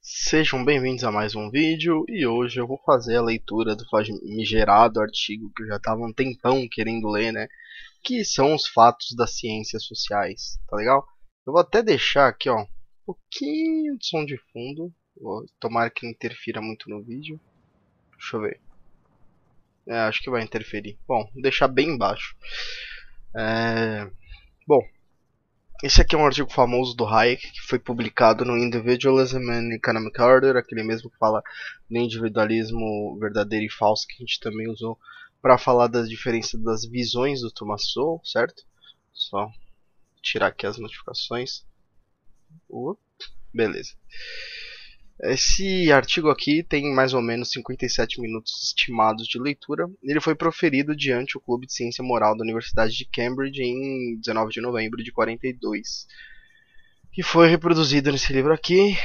Sejam bem-vindos a mais um vídeo e hoje eu vou fazer a leitura do famigerado artigo que eu já estava um tempão querendo ler, né? Que são os fatos das ciências sociais, tá legal? Eu vou até deixar aqui, ó, um pouquinho de som de fundo. Vou tomar que não interfira muito no vídeo. Deixa eu ver. É, acho que vai interferir. Bom, deixar bem baixo. É... Bom, esse aqui é um artigo famoso do Hayek que foi publicado no Individualism and Economic Order, aquele mesmo que fala do individualismo verdadeiro e falso que a gente também usou para falar das diferenças das visões do Thomas Sowell, certo? Só tirar aqui as notificações. Beleza. Esse artigo aqui tem mais ou menos 57 minutos estimados de leitura. Ele foi proferido diante o Clube de Ciência Moral da Universidade de Cambridge em 19 de novembro de 42. E foi reproduzido nesse livro aqui.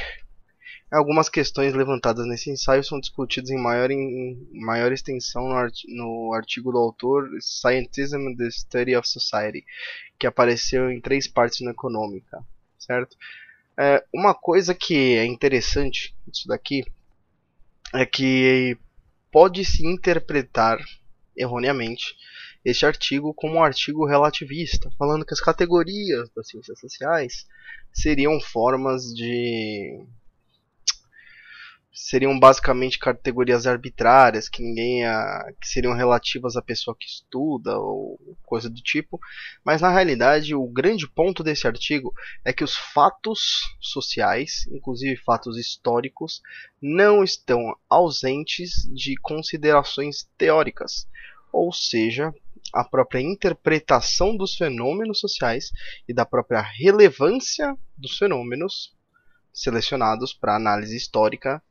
Algumas questões levantadas nesse ensaio são discutidas em maior, em maior extensão no, no artigo do autor Scientism and the Study of Society, que apareceu em três partes no Econômica, certo? É, uma coisa que é interessante disso daqui é que pode se interpretar erroneamente este artigo como um artigo relativista, falando que as categorias das ciências sociais seriam formas de seriam basicamente categorias arbitrárias que ninguém a, que seriam relativas à pessoa que estuda ou coisa do tipo, mas na realidade o grande ponto desse artigo é que os fatos sociais, inclusive fatos históricos, não estão ausentes de considerações teóricas, ou seja, a própria interpretação dos fenômenos sociais e da própria relevância dos fenômenos selecionados para análise histórica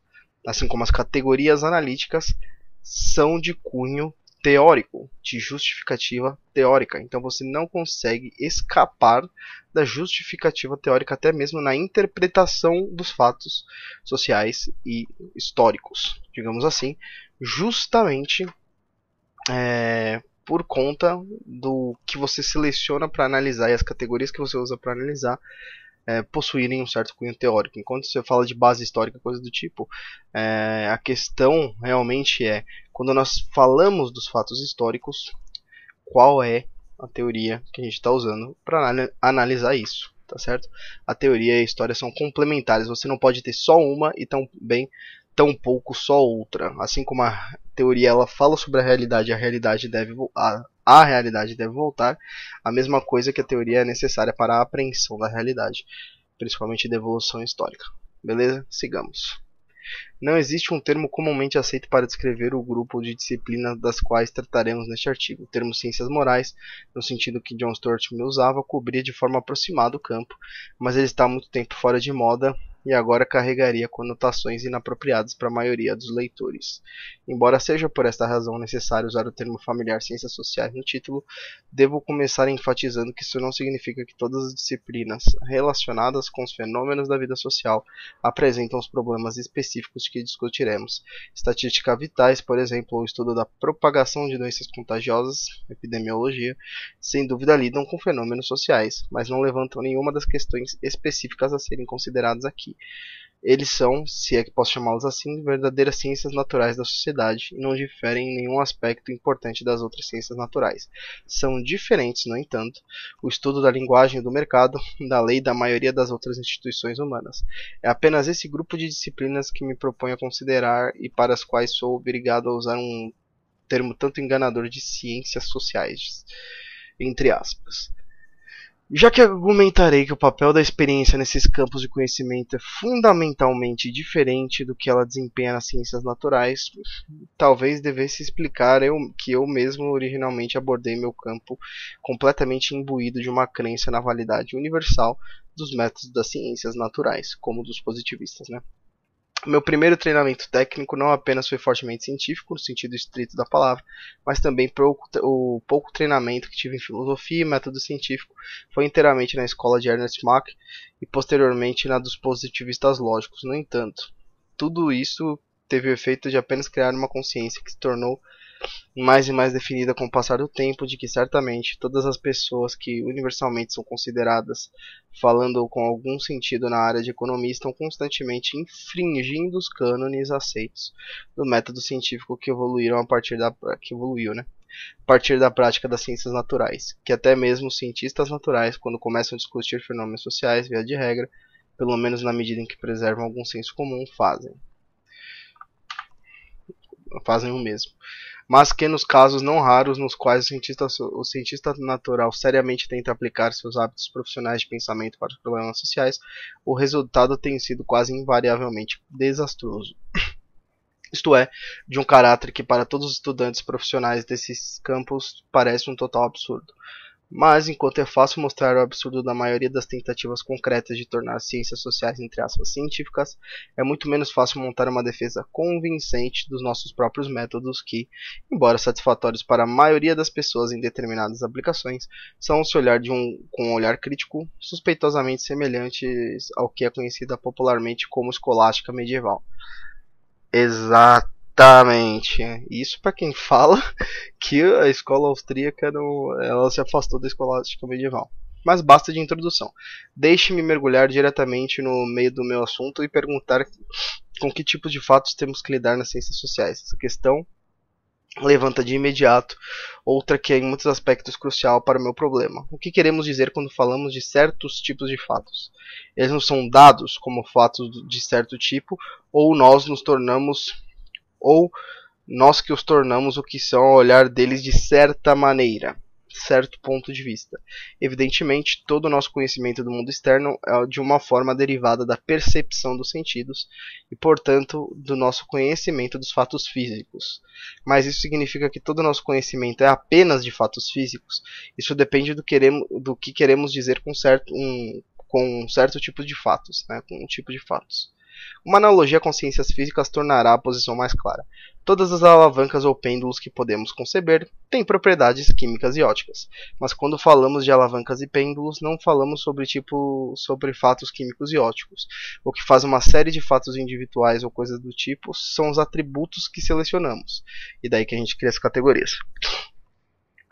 assim como as categorias analíticas, são de cunho teórico, de justificativa teórica. Então você não consegue escapar da justificativa teórica, até mesmo na interpretação dos fatos sociais e históricos, digamos assim, justamente é, por conta do que você seleciona para analisar e as categorias que você usa para analisar é, possuírem um certo cunho teórico. Enquanto você fala de base histórica, coisa do tipo, é, a questão realmente é, quando nós falamos dos fatos históricos, qual é a teoria que a gente está usando para analisar isso, tá certo? A teoria e a história são complementares, você não pode ter só uma e também tão pouco só outra. Assim como a teoria ela fala sobre a realidade, a realidade deve a, a realidade deve voltar, a mesma coisa que a teoria é necessária para a apreensão da realidade, principalmente da evolução histórica. Beleza? Sigamos. Não existe um termo comumente aceito para descrever o grupo de disciplinas das quais trataremos neste artigo. O termo ciências morais, no sentido que John Stuart Mill usava, cobria de forma aproximada o campo, mas ele está há muito tempo fora de moda e agora carregaria conotações inapropriadas para a maioria dos leitores. Embora seja por esta razão necessário usar o termo familiar ciências sociais no título, devo começar enfatizando que isso não significa que todas as disciplinas relacionadas com os fenômenos da vida social apresentam os problemas específicos que discutiremos. Estatística vitais, por exemplo, o estudo da propagação de doenças contagiosas, epidemiologia, sem dúvida lidam com fenômenos sociais, mas não levantam nenhuma das questões específicas a serem consideradas aqui. Eles são, se é que posso chamá-los assim, verdadeiras ciências naturais da sociedade e não diferem em nenhum aspecto importante das outras ciências naturais. São diferentes, no entanto, o estudo da linguagem do mercado, da lei e da maioria das outras instituições humanas. É apenas esse grupo de disciplinas que me proponho a considerar e para as quais sou obrigado a usar um termo tanto enganador de ciências sociais, entre aspas. Já que argumentarei que o papel da experiência nesses campos de conhecimento é fundamentalmente diferente do que ela desempenha nas ciências naturais, talvez devesse explicar eu, que eu mesmo originalmente abordei meu campo completamente imbuído de uma crença na validade universal dos métodos das ciências naturais, como dos positivistas, né? Meu primeiro treinamento técnico não apenas foi fortemente científico, no sentido estrito da palavra, mas também pouco, o pouco treinamento que tive em filosofia e método científico foi inteiramente na escola de Ernest Mach e posteriormente na dos positivistas lógicos. No entanto, tudo isso teve o efeito de apenas criar uma consciência que se tornou mais e mais definida com o passar do tempo, de que certamente todas as pessoas que universalmente são consideradas falando com algum sentido na área de economia estão constantemente infringindo os cânones aceitos do método científico que evoluíram a partir da que evoluiu, né? A partir da prática das ciências naturais, que até mesmo os cientistas naturais, quando começam a discutir fenômenos sociais, via de regra, pelo menos na medida em que preservam algum senso comum, fazem fazem o mesmo. Mas que nos casos não raros nos quais o cientista, o cientista natural seriamente tenta aplicar seus hábitos profissionais de pensamento para os problemas sociais, o resultado tem sido quase invariavelmente desastroso. Isto é, de um caráter que para todos os estudantes profissionais desses campos parece um total absurdo. Mas, enquanto é fácil mostrar o absurdo da maioria das tentativas concretas de tornar as ciências sociais, entre aspas, científicas, é muito menos fácil montar uma defesa convincente dos nossos próprios métodos que, embora satisfatórios para a maioria das pessoas em determinadas aplicações, são se olhar de um, com um olhar crítico suspeitosamente semelhantes ao que é conhecida popularmente como escolástica medieval. Exato Exatamente. Isso para quem fala que a escola austríaca não, ela se afastou da escolástica medieval. Mas basta de introdução. Deixe-me mergulhar diretamente no meio do meu assunto e perguntar com que tipos de fatos temos que lidar nas ciências sociais. Essa questão levanta de imediato outra que é em muitos aspectos crucial para o meu problema. O que queremos dizer quando falamos de certos tipos de fatos? Eles não são dados como fatos de certo tipo ou nós nos tornamos ou nós que os tornamos o que são ao olhar deles de certa maneira, certo ponto de vista. Evidentemente, todo o nosso conhecimento do mundo externo é de uma forma derivada da percepção dos sentidos e, portanto, do nosso conhecimento dos fatos físicos. Mas isso significa que todo o nosso conhecimento é apenas de fatos físicos? Isso depende do, queremos, do que queremos dizer com, certo, um, com um certo tipo de fatos, né, com um tipo de fatos. Uma analogia com ciências físicas tornará a posição mais clara. Todas as alavancas ou pêndulos que podemos conceber têm propriedades químicas e óticas, mas quando falamos de alavancas e pêndulos, não falamos sobre tipo sobre fatos químicos e óticos. O que faz uma série de fatos individuais ou coisas do tipo são os atributos que selecionamos, e daí que a gente cria as categorias,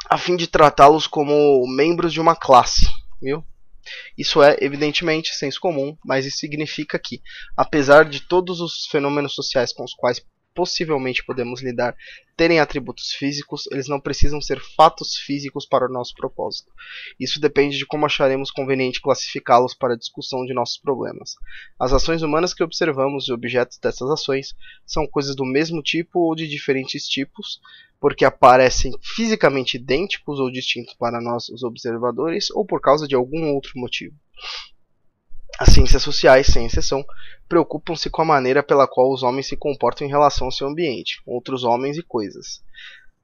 a fim de tratá-los como membros de uma classe, viu? Isso é, evidentemente, senso comum, mas isso significa que, apesar de todos os fenômenos sociais com os quais possivelmente podemos lidar terem atributos físicos, eles não precisam ser fatos físicos para o nosso propósito. Isso depende de como acharemos conveniente classificá-los para a discussão de nossos problemas. As ações humanas que observamos e objetos dessas ações são coisas do mesmo tipo ou de diferentes tipos, porque aparecem fisicamente idênticos ou distintos para nós, os observadores, ou por causa de algum outro motivo. As ciências sociais, sem exceção, preocupam-se com a maneira pela qual os homens se comportam em relação ao seu ambiente, outros homens e coisas.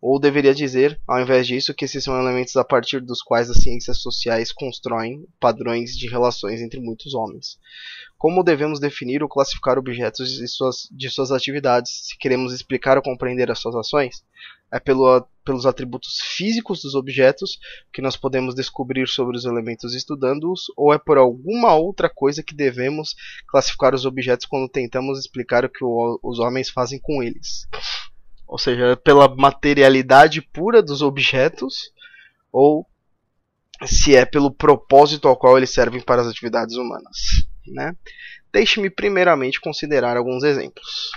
Ou deveria dizer, ao invés disso, que esses são elementos a partir dos quais as ciências sociais constroem padrões de relações entre muitos homens. Como devemos definir ou classificar objetos de suas, de suas atividades, se queremos explicar ou compreender as suas ações? É pelo, pelos atributos físicos dos objetos que nós podemos descobrir sobre os elementos estudando-os, ou é por alguma outra coisa que devemos classificar os objetos quando tentamos explicar o que o, os homens fazem com eles? Ou seja, pela materialidade pura dos objetos, ou se é pelo propósito ao qual eles servem para as atividades humanas. Né? Deixe-me primeiramente considerar alguns exemplos.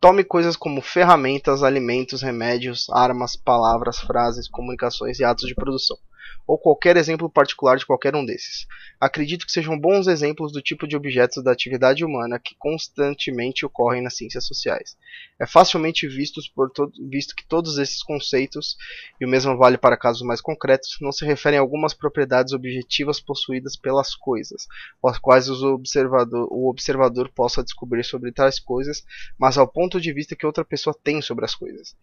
Tome coisas como ferramentas, alimentos, remédios, armas, palavras, frases, comunicações e atos de produção ou qualquer exemplo particular de qualquer um desses. Acredito que sejam bons exemplos do tipo de objetos da atividade humana que constantemente ocorrem nas ciências sociais. É facilmente por visto que todos esses conceitos, e o mesmo vale para casos mais concretos, não se referem a algumas propriedades objetivas possuídas pelas coisas, as quais observador, o observador possa descobrir sobre tais coisas, mas ao ponto de vista que outra pessoa tem sobre as coisas.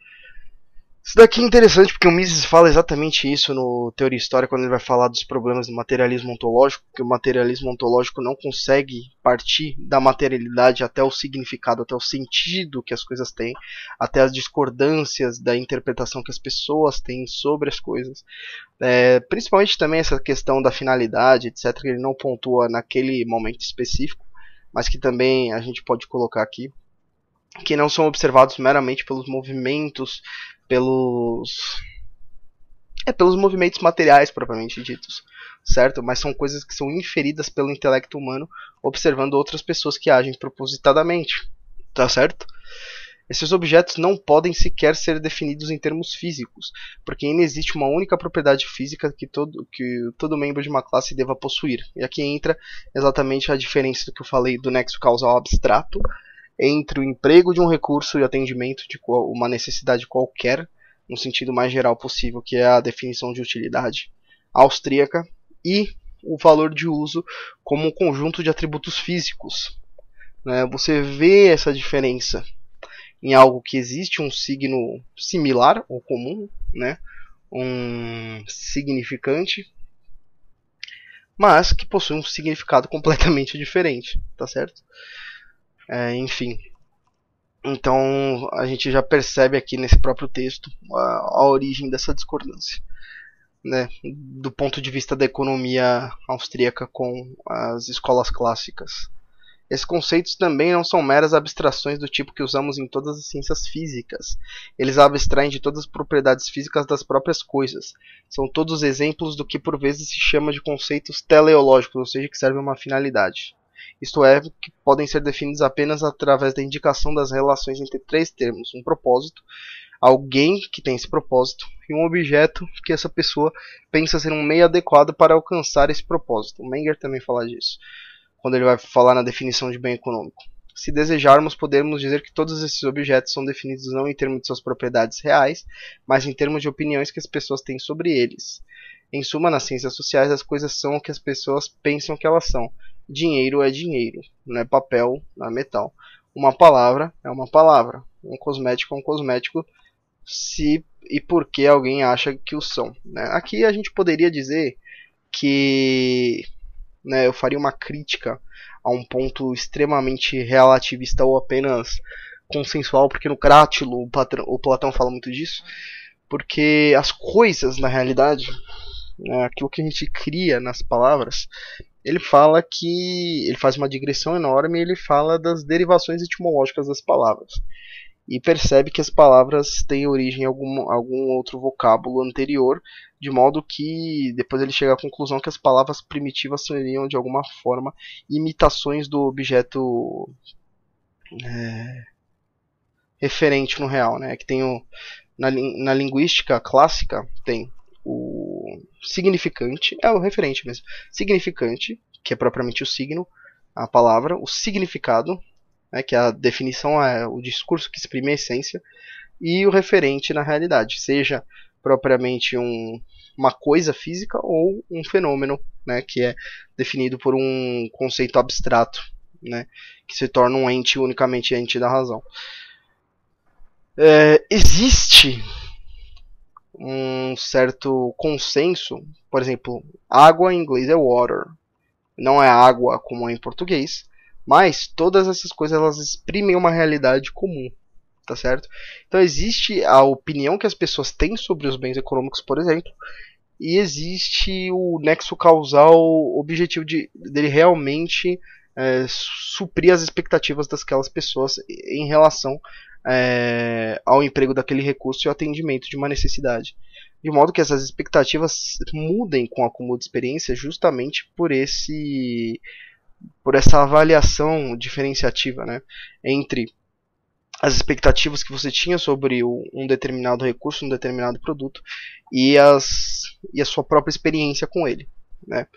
Isso daqui é interessante porque o Mises fala exatamente isso no Teoria História quando ele vai falar dos problemas do materialismo ontológico, que o materialismo ontológico não consegue partir da materialidade até o significado, até o sentido que as coisas têm, até as discordâncias da interpretação que as pessoas têm sobre as coisas. É, principalmente também essa questão da finalidade, etc., que ele não pontua naquele momento específico, mas que também a gente pode colocar aqui que não são observados meramente pelos movimentos, pelos é pelos movimentos materiais propriamente ditos, certo? Mas são coisas que são inferidas pelo intelecto humano observando outras pessoas que agem propositadamente, tá certo? Esses objetos não podem sequer ser definidos em termos físicos, porque ainda existe uma única propriedade física que todo, que todo membro de uma classe deva possuir. E aqui entra exatamente a diferença do que eu falei do nexo causal abstrato entre o emprego de um recurso e o atendimento de uma necessidade qualquer, no sentido mais geral possível, que é a definição de utilidade austríaca, e o valor de uso como um conjunto de atributos físicos. Né? Você vê essa diferença em algo que existe um signo similar ou comum, né? um significante, mas que possui um significado completamente diferente, tá certo? É, enfim, então a gente já percebe aqui nesse próprio texto a, a origem dessa discordância, né? do ponto de vista da economia austríaca com as escolas clássicas. Esses conceitos também não são meras abstrações do tipo que usamos em todas as ciências físicas. Eles abstraem de todas as propriedades físicas das próprias coisas. São todos exemplos do que por vezes se chama de conceitos teleológicos, ou seja, que servem a uma finalidade. Isto é, que podem ser definidos apenas através da indicação das relações entre três termos: um propósito, alguém que tem esse propósito e um objeto que essa pessoa pensa ser um meio adequado para alcançar esse propósito. O Menger também fala disso quando ele vai falar na definição de bem econômico. Se desejarmos, podemos dizer que todos esses objetos são definidos não em termos de suas propriedades reais, mas em termos de opiniões que as pessoas têm sobre eles. Em suma, nas ciências sociais, as coisas são o que as pessoas pensam que elas são. Dinheiro é dinheiro, não é papel, não é metal. Uma palavra é uma palavra. Um cosmético é um cosmético, se e porque alguém acha que o são. Né? Aqui a gente poderia dizer que né, eu faria uma crítica a um ponto extremamente relativista ou apenas consensual, porque no Crátilo o, o Platão fala muito disso, porque as coisas na realidade, né, aquilo que a gente cria nas palavras, ele fala que ele faz uma digressão enorme ele fala das derivações etimológicas das palavras e percebe que as palavras têm origem em algum, algum outro vocábulo anterior, de modo que depois ele chega à conclusão que as palavras primitivas seriam de alguma forma imitações do objeto é, referente no real, né? Que tem o, na, na linguística clássica tem o significante, é o referente mesmo, significante, que é propriamente o signo, a palavra, o significado, né, que a definição é o discurso que exprime a essência, e o referente na realidade, seja propriamente um, uma coisa física ou um fenômeno, né, que é definido por um conceito abstrato, né, que se torna um ente unicamente ente da razão. É, existe um certo consenso, por exemplo, água em inglês é water, não é água como é em português, mas todas essas coisas elas exprimem uma realidade comum, tá certo? Então existe a opinião que as pessoas têm sobre os bens econômicos, por exemplo, e existe o nexo causal objetivo de dele realmente é, suprir as expectativas daquelas pessoas em relação é, ao emprego daquele recurso e ao atendimento de uma necessidade. De modo que essas expectativas mudem com o acúmulo de experiência justamente por esse por essa avaliação diferenciativa né, entre as expectativas que você tinha sobre um determinado recurso, um determinado produto e, as, e a sua própria experiência com ele. Né,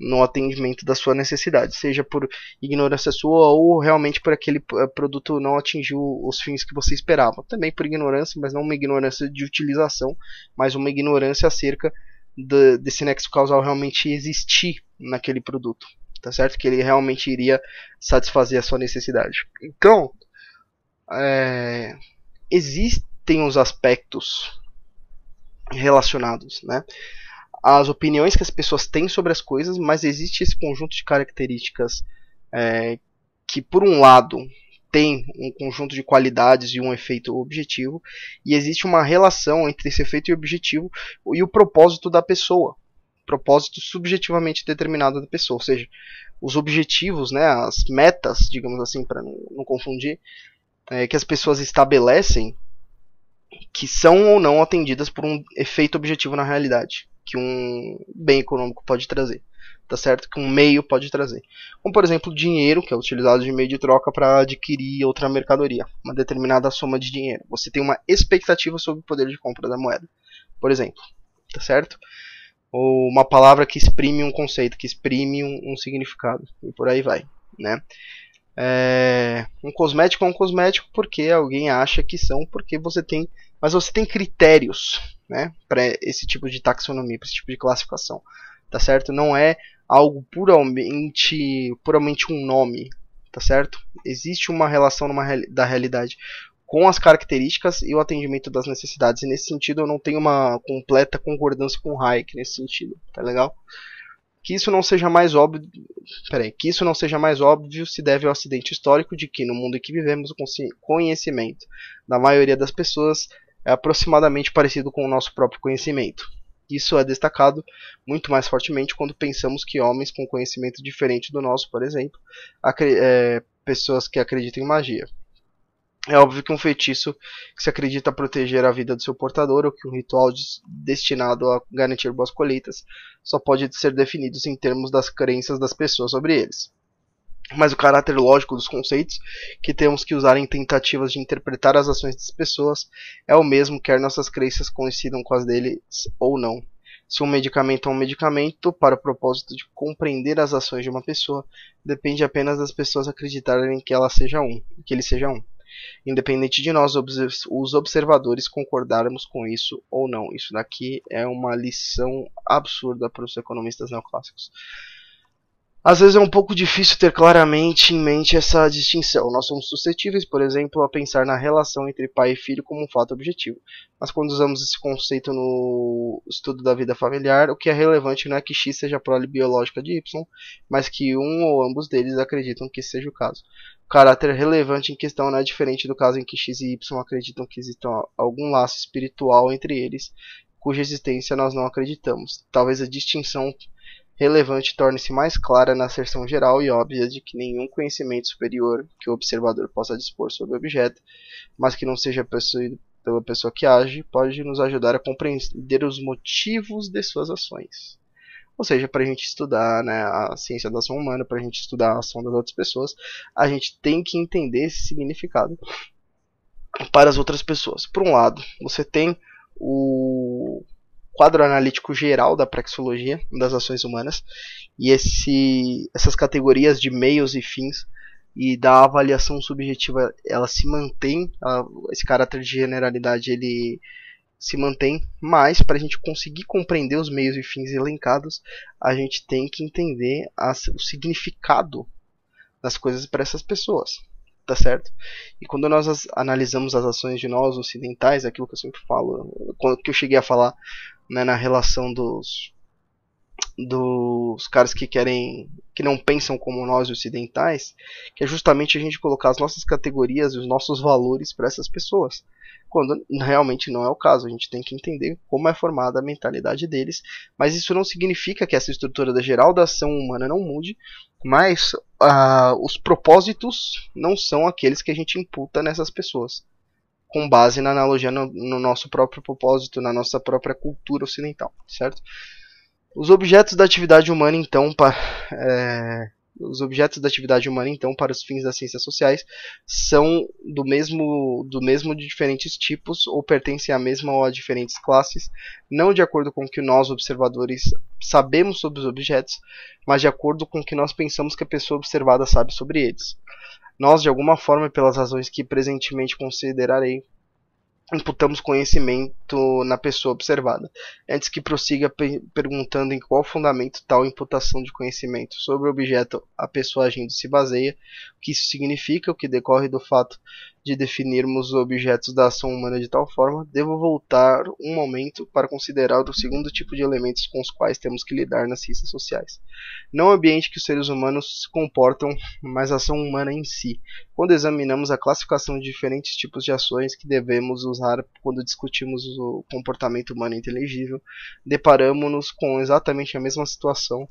no atendimento da sua necessidade, seja por ignorância sua ou realmente por aquele eh, produto não atingiu os fins que você esperava. Também por ignorância, mas não uma ignorância de utilização, mas uma ignorância acerca de, desse nexo causal realmente existir naquele produto tá certo? Que ele realmente iria satisfazer a sua necessidade. Então, é, existem os aspectos relacionados, né? As opiniões que as pessoas têm sobre as coisas, mas existe esse conjunto de características é, que, por um lado, tem um conjunto de qualidades e um efeito objetivo, e existe uma relação entre esse efeito e objetivo e o propósito da pessoa, propósito subjetivamente determinado da pessoa, ou seja, os objetivos, né, as metas, digamos assim, para não, não, confundir, é, que as pessoas estabelecem que são ou não atendidas por um efeito objetivo na realidade que um bem econômico pode trazer, tá certo? Que um meio pode trazer. Como por exemplo, dinheiro, que é utilizado de meio de troca para adquirir outra mercadoria, uma determinada soma de dinheiro. Você tem uma expectativa sobre o poder de compra da moeda, por exemplo, tá certo? Ou uma palavra que exprime um conceito, que exprime um, um significado, e por aí vai, né? É, um cosmético é um cosmético porque alguém acha que são, porque você tem, mas você tem critérios, né, para esse tipo de taxonomia, para esse tipo de classificação, tá certo? Não é algo puramente, puramente um nome, tá certo? Existe uma relação numa, da realidade com as características e o atendimento das necessidades. E nesse sentido eu não tenho uma completa concordância com Hayek nesse sentido, tá legal? Que isso não seja mais óbvio, peraí, que isso não seja mais óbvio se deve ao acidente histórico de que no mundo em que vivemos o conhecimento da maioria das pessoas é aproximadamente parecido com o nosso próprio conhecimento. Isso é destacado muito mais fortemente quando pensamos que homens com conhecimento diferente do nosso, por exemplo, é, pessoas que acreditam em magia, é óbvio que um feitiço que se acredita proteger a vida do seu portador ou que um ritual destinado a garantir boas colheitas só pode ser definido em termos das crenças das pessoas sobre eles. Mas o caráter lógico dos conceitos que temos que usar em tentativas de interpretar as ações das pessoas é o mesmo quer nossas crenças coincidam com as deles ou não. Se um medicamento é um medicamento, para o propósito de compreender as ações de uma pessoa, depende apenas das pessoas acreditarem que ela seja um, que ele seja um independente de nós, os observadores, concordarmos com isso ou não. Isso daqui é uma lição absurda para os economistas neoclássicos. Às vezes é um pouco difícil ter claramente em mente essa distinção. Nós somos suscetíveis, por exemplo, a pensar na relação entre pai e filho como um fato objetivo. Mas quando usamos esse conceito no estudo da vida familiar, o que é relevante não é que X seja a prole biológica de Y, mas que um ou ambos deles acreditam que seja o caso. O caráter relevante em questão não é diferente do caso em que X e Y acreditam que exista algum laço espiritual entre eles, cuja existência nós não acreditamos. Talvez a distinção relevante torne-se mais clara na asserção geral e óbvia de que nenhum conhecimento superior que o observador possa dispor sobre o objeto, mas que não seja possuído pela pessoa que age, pode nos ajudar a compreender os motivos de suas ações. Ou seja, para a gente estudar né, a ciência da ação humana, para a gente estudar a ação das outras pessoas, a gente tem que entender esse significado para as outras pessoas. Por um lado, você tem o quadro analítico geral da praxeologia das ações humanas e esse, essas categorias de meios e fins e da avaliação subjetiva ela se mantém esse caráter de generalidade ele se mantém mas para a gente conseguir compreender os meios e fins elencados a gente tem que entender o significado das coisas para essas pessoas tá certo? E quando nós as, analisamos as ações de nós ocidentais, aquilo que eu sempre falo, que eu cheguei a falar né, na relação dos dos caras que querem que não pensam como nós ocidentais, que é justamente a gente colocar as nossas categorias e os nossos valores para essas pessoas, quando realmente não é o caso. A gente tem que entender como é formada a mentalidade deles, mas isso não significa que essa estrutura da geral da ação humana não mude, mas uh, os propósitos não são aqueles que a gente imputa nessas pessoas com base na analogia no, no nosso próprio propósito, na nossa própria cultura ocidental, certo? Os objetos da atividade humana, então, para é, os objetos da atividade humana, então, para os fins das ciências sociais, são do mesmo, do mesmo de diferentes tipos ou pertencem à mesma ou a diferentes classes, não de acordo com o que nós, observadores, sabemos sobre os objetos, mas de acordo com o que nós pensamos que a pessoa observada sabe sobre eles nós, de alguma forma, pelas razões que presentemente considerarei, imputamos conhecimento na pessoa observada. Antes que prossiga perguntando em qual fundamento tal imputação de conhecimento sobre o objeto a pessoa agindo se baseia, o que isso significa, o que decorre do fato de definirmos os objetos da ação humana de tal forma, devo voltar um momento para considerar o segundo tipo de elementos com os quais temos que lidar nas ciências sociais. Não o ambiente que os seres humanos se comportam, mas a ação humana em si. Quando examinamos a classificação de diferentes tipos de ações que devemos usar quando discutimos o comportamento humano inteligível, deparamos-nos com exatamente a mesma situação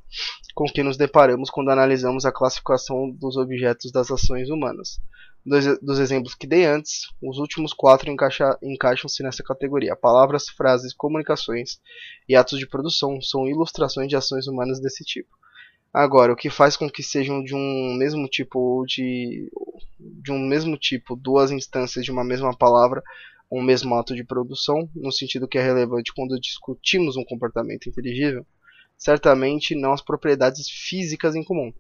com que nos deparamos quando analisamos a classificação dos objetos das ações humanas Dos, dos exemplos que dei antes, os últimos quatro encaixa, encaixam-se nessa categoria. Palavras, frases, comunicações e atos de produção são ilustrações de ações humanas desse tipo. Agora, o que faz com que sejam de um mesmo tipo ou de, de um mesmo tipo duas instâncias de uma mesma palavra um mesmo ato de produção, no sentido que é relevante quando discutimos um comportamento inteligível, certamente não as propriedades físicas em comum.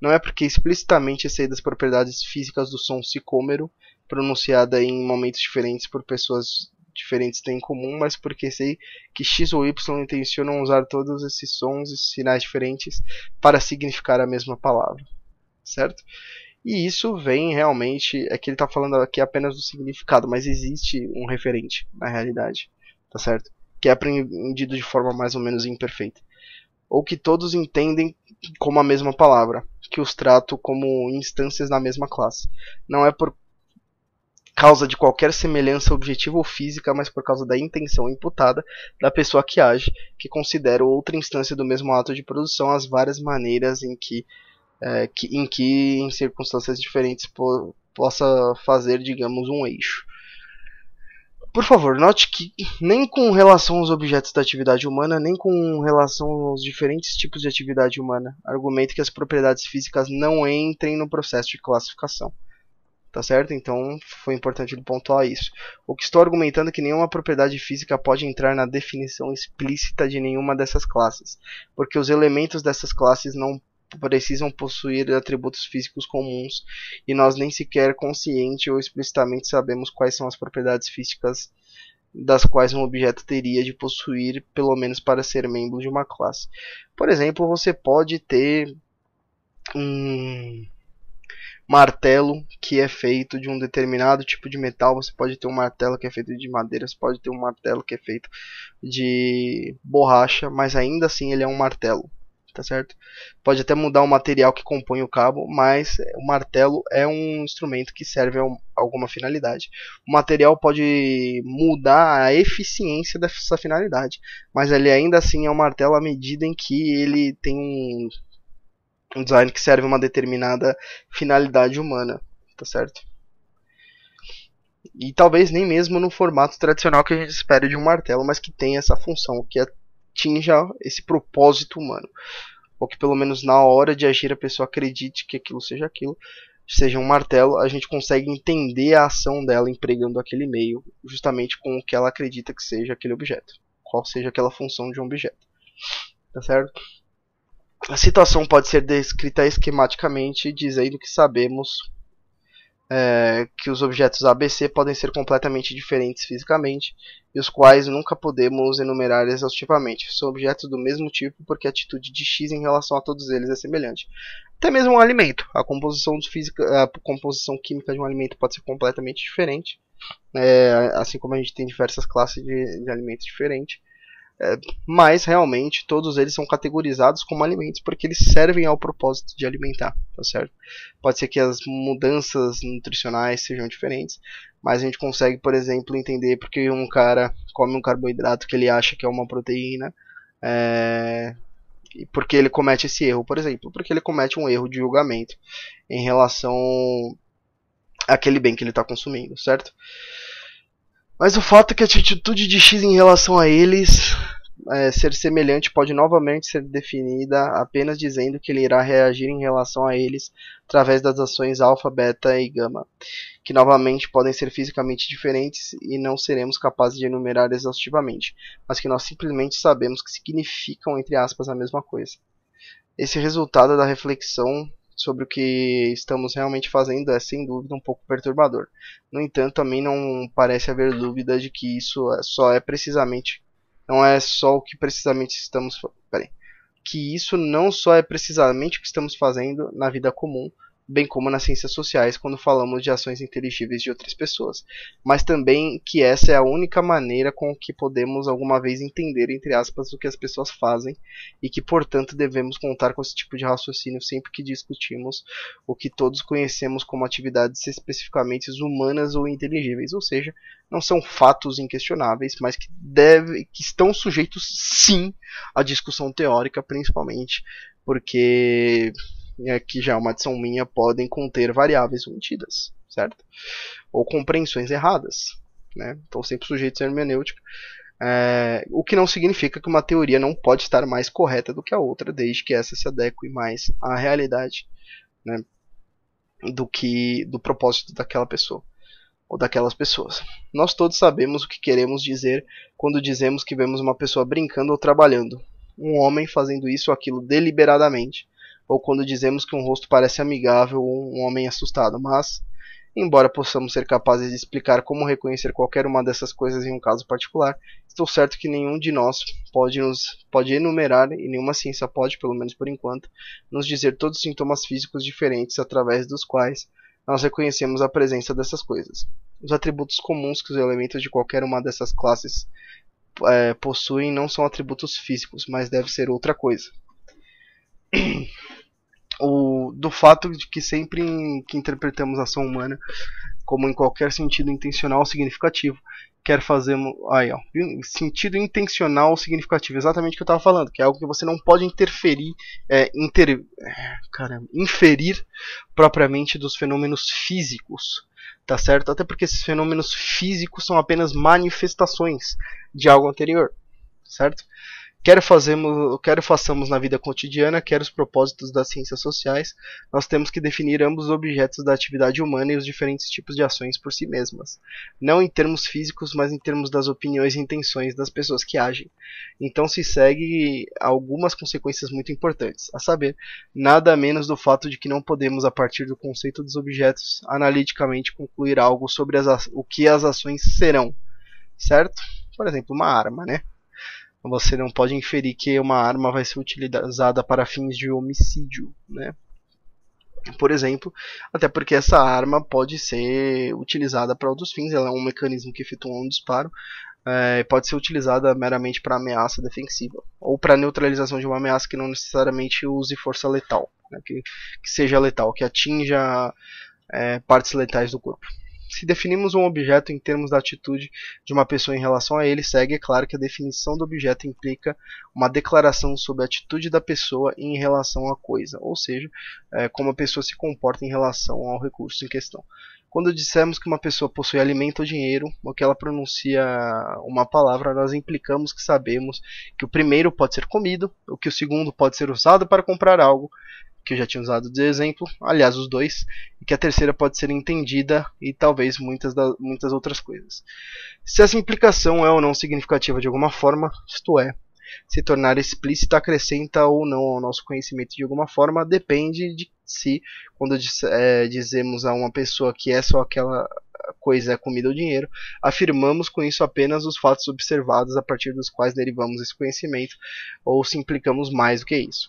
Não é porque explicitamente sei das propriedades físicas do som sicômero, pronunciada em momentos diferentes por pessoas diferentes têm em comum, mas porque sei que X ou Y intencionam usar todos esses sons e sinais diferentes para significar a mesma palavra. Certo? E isso vem realmente. É que ele está falando aqui apenas do significado, mas existe um referente na realidade, tá certo? Que é aprendido de forma mais ou menos imperfeita. Ou que todos entendem como a mesma palavra, que os trato como instâncias da mesma classe. Não é por causa de qualquer semelhança objetiva ou física, mas por causa da intenção imputada da pessoa que age, que considera outra instância do mesmo ato de produção as várias maneiras em que é, que, em que, em circunstâncias diferentes, po possa fazer, digamos, um eixo. Por favor, note que nem com relação aos objetos da atividade humana, nem com relação aos diferentes tipos de atividade humana, argumento que as propriedades físicas não entrem no processo de classificação. Tá certo? Então foi importante ele pontuar isso. O que estou argumentando é que nenhuma propriedade física pode entrar na definição explícita de nenhuma dessas classes, porque os elementos dessas classes não precisam possuir atributos físicos comuns e nós nem sequer consciente ou explicitamente sabemos quais são as propriedades físicas das quais um objeto teria de possuir, pelo menos para ser membro de uma classe. Por exemplo, você pode ter um martelo que é feito de um determinado tipo de metal, você pode ter um martelo que é feito de madeira, você pode ter um martelo que é feito de borracha, mas ainda assim ele é um martelo tá certo? Pode até mudar o material que compõe o cabo, mas o martelo é um instrumento que serve a alguma finalidade. O material pode mudar a eficiência dessa finalidade, mas ele ainda assim é um martelo à medida em que ele tem um, um design que serve a uma determinada finalidade humana, tá certo? E talvez nem mesmo no formato tradicional que a gente espera de um martelo, mas que tem essa função, que é atinja esse propósito humano. Ou que pelo menos na hora de agir a pessoa acredite que aquilo seja aquilo, seja um martelo, a gente consegue entender a ação dela empregando aquele meio, justamente com o que ela acredita que seja aquele objeto, qual seja aquela função de um objeto. Tá certo? A situação pode ser descrita esquematicamente, dizendo que sabemos é, que os objetos ABC podem ser completamente diferentes fisicamente e os quais nunca podemos enumerar exaustivamente. São objetos do mesmo tipo porque a atitude de X em relação a todos eles é semelhante. Até mesmo um alimento. A composição, física, a composição química de um alimento pode ser completamente diferente, é, assim como a gente tem diversas classes de, de alimentos diferentes. É, mas realmente todos eles são categorizados como alimentos porque eles servem ao propósito de alimentar, tá certo? Pode ser que as mudanças nutricionais sejam diferentes, mas a gente consegue, por exemplo, entender porque um cara come um carboidrato que ele acha que é uma proteína, é, e porque ele comete esse erro, por exemplo, porque ele comete um erro de julgamento em relação àquele bem que ele está consumindo, certo? Mas o fato é que a atitude de X em relação a eles é, ser semelhante pode novamente ser definida apenas dizendo que ele irá reagir em relação a eles através das ações alfa, beta e gama, que novamente podem ser fisicamente diferentes e não seremos capazes de enumerar exaustivamente, mas que nós simplesmente sabemos que significam, entre aspas, a mesma coisa. Esse resultado da reflexão sobre o que estamos realmente fazendo é sem dúvida um pouco perturbador. No entanto, também não parece haver dúvida de que isso é, só é precisamente não é só o que precisamente estamos, peraí, que isso não só é precisamente o que estamos fazendo na vida comum, bem como nas ciências sociais quando falamos de ações inteligíveis de outras pessoas, mas também que essa é a única maneira com que podemos alguma vez entender, entre aspas, o que as pessoas fazem e que, portanto, devemos contar com esse tipo de raciocínio sempre que discutimos o que todos conhecemos como atividades especificamente humanas ou inteligíveis, ou seja, não são fatos inquestionáveis, mas que, deve, que estão sujeitos sim à discussão teórica, principalmente porque que já é uma adição minha, podem conter variáveis omitidas. certo? Ou compreensões erradas, né? Estão sempre sujeitos à hermenêutica. É, o que não significa que uma teoria não pode estar mais correta do que a outra, desde que essa se adeque mais à realidade né, do que do propósito daquela pessoa ou daquelas pessoas. Nós todos sabemos o que queremos dizer quando dizemos que vemos uma pessoa brincando ou trabalhando, um homem fazendo isso ou aquilo deliberadamente, ou quando dizemos que um rosto parece amigável ou um homem assustado, mas Embora possamos ser capazes de explicar como reconhecer qualquer uma dessas coisas em um caso particular, estou certo que nenhum de nós pode nos pode enumerar e nenhuma ciência pode, pelo menos por enquanto, nos dizer todos os sintomas físicos diferentes através dos quais nós reconhecemos a presença dessas coisas. Os atributos comuns que os elementos de qualquer uma dessas classes é, possuem não são atributos físicos, mas deve ser outra coisa. o, do fato de que sempre que interpretamos a ação humana como em qualquer sentido intencional significativo, quer fazer aí, ó, sentido intencional significativo, exatamente o que eu estava falando, que é algo que você não pode interferir, é, inter, é, caramba, inferir propriamente dos fenômenos físicos, tá certo? Até porque esses fenômenos físicos são apenas manifestações de algo anterior, certo? Quer fazemos, façamos na vida cotidiana, quer os propósitos das ciências sociais, nós temos que definir ambos os objetos da atividade humana e os diferentes tipos de ações por si mesmas, não em termos físicos, mas em termos das opiniões e intenções das pessoas que agem. Então se segue algumas consequências muito importantes, a saber, nada menos do fato de que não podemos, a partir do conceito dos objetos, analiticamente concluir algo sobre as, o que as ações serão, certo? Por exemplo, uma arma, né? Você não pode inferir que uma arma vai ser utilizada para fins de homicídio, né? Por exemplo, até porque essa arma pode ser utilizada para outros fins, ela é um mecanismo que efetua um disparo, é, pode ser utilizada meramente para ameaça defensiva ou para neutralização de uma ameaça que não necessariamente use força letal, né? que, que, seja letal, que atinja é, partes letais do corpo. Se definimos um objeto em termos da atitude de uma pessoa em relação a ele, segue, é claro, que a definição do objeto implica uma declaração sobre a atitude da pessoa em relação à coisa, ou seja, é, como a pessoa se comporta em relação ao recurso em questão. Quando dissemos que uma pessoa possui alimento ou dinheiro, ou que ela pronuncia uma palavra, nós implicamos que sabemos que o primeiro pode ser comido, ou que o segundo pode ser usado para comprar algo, que eu já tinha usado de exemplo, aliás, os dois, e que a terceira pode ser entendida e talvez muitas, da, muitas outras coisas. Se essa implicação é ou não significativa de alguma forma, isto é, se tornar explícita acrescenta ou não ao nosso conhecimento de alguma forma, depende de se, quando é, dizemos a uma pessoa que é só aquela coisa é comida ou dinheiro, afirmamos com isso apenas os fatos observados a partir dos quais derivamos esse conhecimento, ou se implicamos mais do que isso.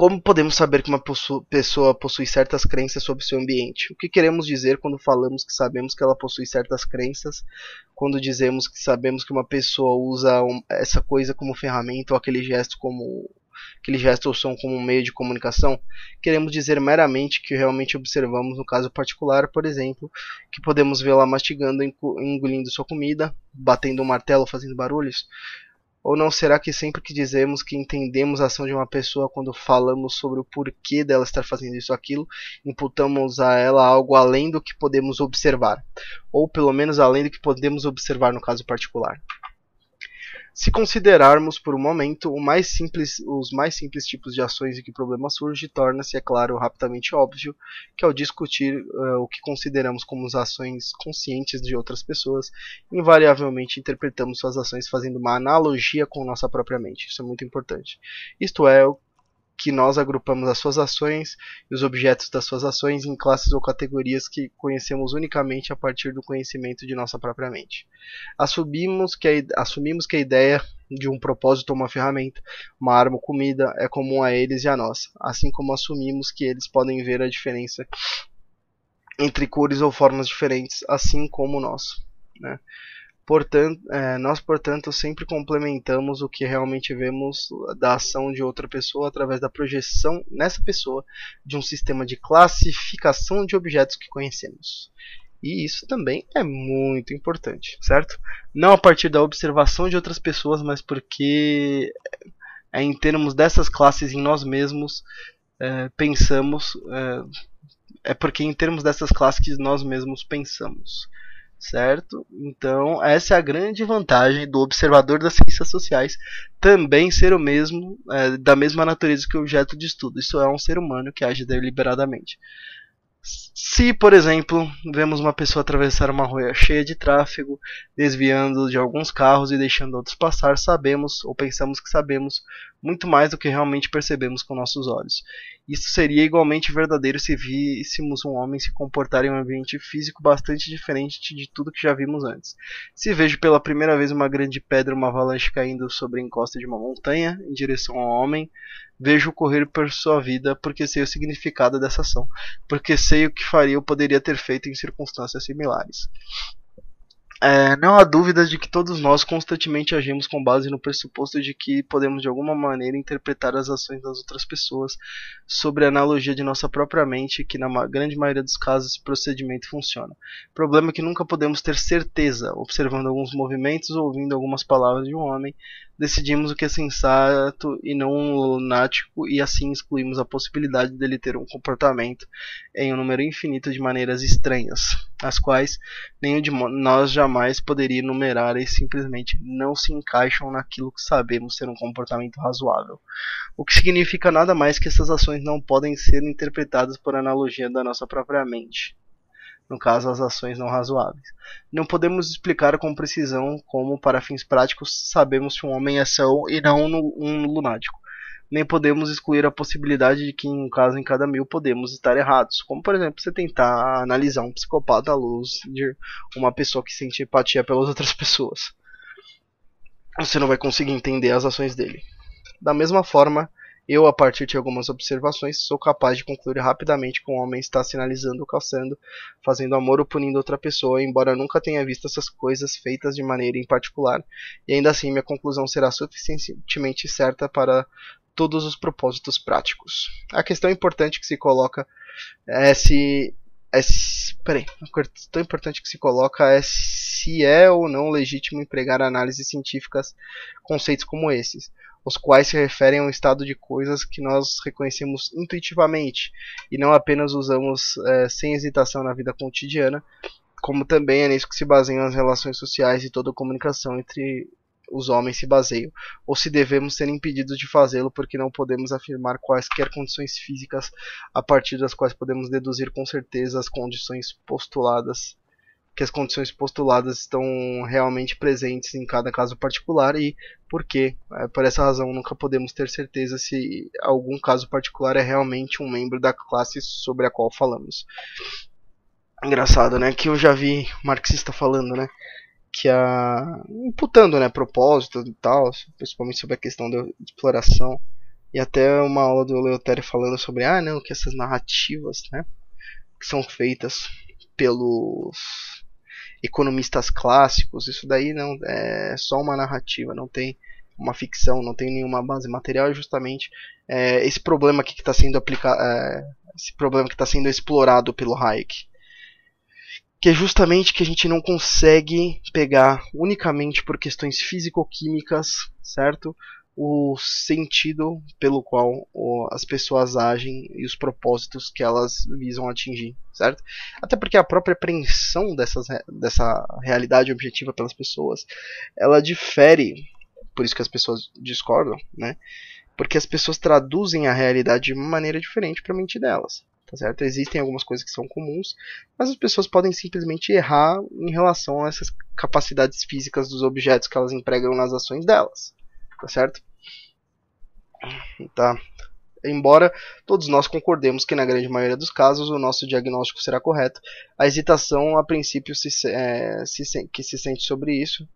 Como podemos saber que uma pessoa possui certas crenças sobre seu ambiente? O que queremos dizer quando falamos que sabemos que ela possui certas crenças? Quando dizemos que sabemos que uma pessoa usa essa coisa como ferramenta ou aquele gesto como aquele gesto ou som como um meio de comunicação? Queremos dizer meramente que realmente observamos no caso particular, por exemplo, que podemos vê-la mastigando, engolindo sua comida, batendo um martelo, fazendo barulhos? Ou não será que sempre que dizemos que entendemos a ação de uma pessoa quando falamos sobre o porquê dela estar fazendo isso ou aquilo, imputamos a ela algo além do que podemos observar, ou pelo menos além do que podemos observar no caso particular? Se considerarmos por um momento mais simples, os mais simples tipos de ações em que o problema surge, torna-se, é claro, rapidamente óbvio que ao discutir uh, o que consideramos como as ações conscientes de outras pessoas, invariavelmente interpretamos suas ações fazendo uma analogia com nossa própria mente. Isso é muito importante. Isto é, que nós agrupamos as suas ações e os objetos das suas ações em classes ou categorias que conhecemos unicamente a partir do conhecimento de nossa própria mente. Assumimos que a, assumimos que a ideia de um propósito ou uma ferramenta, uma arma ou comida é comum a eles e a nós, assim como assumimos que eles podem ver a diferença entre cores ou formas diferentes, assim como nós. Né? Portanto, é, nós, portanto, sempre complementamos o que realmente vemos da ação de outra pessoa através da projeção nessa pessoa de um sistema de classificação de objetos que conhecemos. E isso também é muito importante, certo? Não a partir da observação de outras pessoas, mas porque é em termos dessas classes em nós mesmos é, pensamos é, é porque em termos dessas classes nós mesmos pensamos certo? Então, essa é a grande vantagem do observador das ciências sociais também ser o mesmo, é, da mesma natureza que o objeto de estudo. Isso é um ser humano que age deliberadamente. Se, por exemplo, vemos uma pessoa atravessar uma rua cheia de tráfego, desviando de alguns carros e deixando outros passar, sabemos ou pensamos que sabemos muito mais do que realmente percebemos com nossos olhos. Isso seria igualmente verdadeiro se víssemos um homem se comportar em um ambiente físico bastante diferente de tudo que já vimos antes. Se vejo pela primeira vez uma grande pedra, uma avalanche caindo sobre a encosta de uma montanha em direção ao homem, vejo correr por sua vida porque sei o significado dessa ação, porque sei o que faria ou poderia ter feito em circunstâncias similares. É, não há dúvida de que todos nós constantemente agimos com base no pressuposto de que podemos de alguma maneira interpretar as ações das outras pessoas sobre a analogia de nossa própria mente, que na grande maioria dos casos esse procedimento funciona. O problema é que nunca podemos ter certeza, observando alguns movimentos ou ouvindo algumas palavras de um homem, decidimos o que é sensato e não lunático e assim excluímos a possibilidade dele ter um comportamento em um número infinito de maneiras estranhas, as quais nenhum de nós jamais poderia enumerar e simplesmente não se encaixam naquilo que sabemos ser um comportamento razoável. O que significa nada mais que essas ações não podem ser interpretadas por analogia da nossa própria mente no caso as ações não razoáveis. Não podemos explicar com precisão como, para fins práticos, sabemos se um homem é são e não um lunático. Nem podemos excluir a possibilidade de que, em um caso em cada mil, podemos estar errados. Como, por exemplo, você tentar analisar um psicopata à luz de uma pessoa que sente empatia pelas outras pessoas. Você não vai conseguir entender as ações dele. Da mesma forma, eu, a partir de algumas observações, sou capaz de concluir rapidamente que um homem está sinalizando, caçando, fazendo amor ou punindo outra pessoa, embora nunca tenha visto essas coisas feitas de maneira em particular, e ainda assim minha conclusão será suficientemente certa para todos os propósitos práticos. A questão importante que se coloca é se é, peraí, questão importante que se coloca é se é ou não legítimo empregar análises científicas conceitos como esses os quais se referem a um estado de coisas que nós reconhecemos intuitivamente e não apenas usamos é, sem hesitação na vida cotidiana, como também é nisso que se baseiam as relações sociais e toda comunicação entre os homens se baseiam, ou se devemos ser impedidos de fazê-lo porque não podemos afirmar quaisquer condições físicas a partir das quais podemos deduzir com certeza as condições postuladas que as condições postuladas estão realmente presentes em cada caso particular e por que, é, por essa razão, nunca podemos ter certeza se algum caso particular é realmente um membro da classe sobre a qual falamos. Engraçado, né? Que eu já vi marxista falando, né? Que a. imputando, né? Propósitos e tal, principalmente sobre a questão da exploração. E até uma aula do Leotério falando sobre, ah, não, que essas narrativas, né? Que são feitas pelos economistas clássicos, isso daí não é só uma narrativa, não tem uma ficção, não tem nenhuma base material, é justamente é, esse problema que está sendo aplicado, é, esse problema que está sendo explorado pelo Hayek, que é justamente que a gente não consegue pegar unicamente por questões físico-químicas, certo? O sentido pelo qual as pessoas agem e os propósitos que elas visam atingir, certo? Até porque a própria apreensão dessas, dessa realidade objetiva pelas pessoas, ela difere, por isso que as pessoas discordam, né? Porque as pessoas traduzem a realidade de uma maneira diferente para a mente delas. Tá certo? Existem algumas coisas que são comuns, mas as pessoas podem simplesmente errar em relação a essas capacidades físicas dos objetos que elas empregam nas ações delas tá certo? Tá. Embora todos nós concordemos que na grande maioria dos casos o nosso diagnóstico será correto, a hesitação a princípio se, é, se, que se sente sobre isso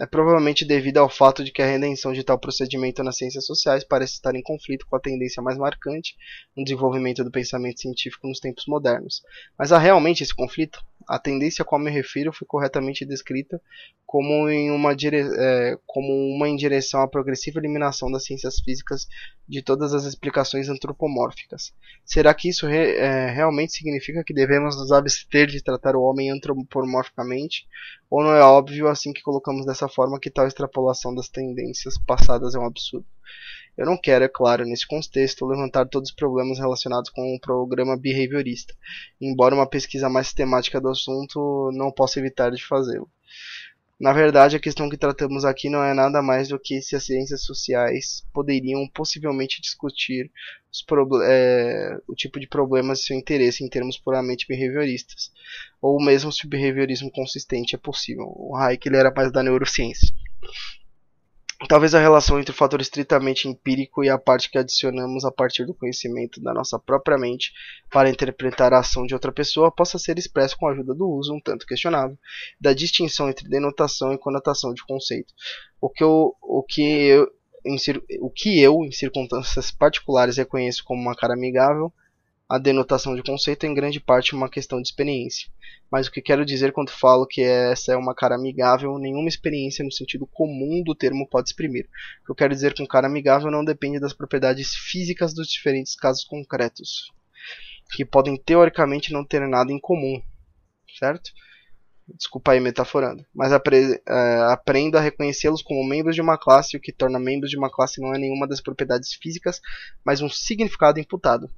é provavelmente devido ao fato de que a redenção de tal procedimento nas ciências sociais parece estar em conflito com a tendência mais marcante no desenvolvimento do pensamento científico nos tempos modernos. Mas há realmente esse conflito? A tendência a qual me refiro foi corretamente descrita como, em uma, dire... É, como uma em direção à progressiva eliminação das ciências físicas de todas as explicações antropomórficas. Será que isso re... é, realmente significa que devemos nos abster de tratar o homem antropomorficamente? Ou não é óbvio assim que colocamos dessa forma que tal extrapolação das tendências passadas é um absurdo? Eu não quero, é claro, nesse contexto, levantar todos os problemas relacionados com o programa behaviorista, embora uma pesquisa mais sistemática do assunto não possa evitar de fazê-lo. Na verdade, a questão que tratamos aqui não é nada mais do que se as ciências sociais poderiam possivelmente discutir é, o tipo de problemas de seu interesse em termos puramente behavioristas, ou mesmo se o behaviorismo consistente é possível. O Hayek ele era mais da neurociência. Talvez a relação entre o fator estritamente empírico e a parte que adicionamos a partir do conhecimento da nossa própria mente para interpretar a ação de outra pessoa possa ser expresso com a ajuda do uso, um tanto questionável, da distinção entre denotação e conotação de conceito. O que eu, o que eu, em, o que eu, em circunstâncias particulares, reconheço como uma cara amigável, a denotação de conceito é em grande parte uma questão de experiência. Mas o que quero dizer quando falo que essa é uma cara amigável, nenhuma experiência no sentido comum do termo pode exprimir. O que eu quero dizer com cara amigável não depende das propriedades físicas dos diferentes casos concretos, que podem teoricamente não ter nada em comum, certo? Desculpa aí metaforando, mas apre é, aprenda a reconhecê-los como membros de uma classe, o que torna membros de uma classe não é nenhuma das propriedades físicas, mas um significado imputado.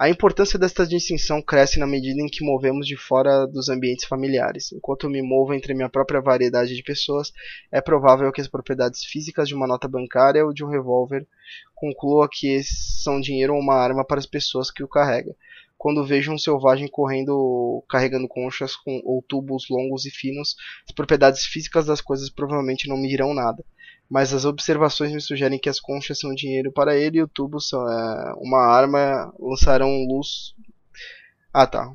A importância desta distinção cresce na medida em que movemos de fora dos ambientes familiares. Enquanto me movo entre minha própria variedade de pessoas, é provável que as propriedades físicas de uma nota bancária ou de um revólver conclua que são dinheiro ou uma arma para as pessoas que o carregam. Quando vejo um selvagem correndo, carregando conchas com, ou tubos longos e finos, as propriedades físicas das coisas provavelmente não me dirão nada mas as observações me sugerem que as conchas são dinheiro para ele e o tubo são é, uma arma, lançarão luz. Ah tá,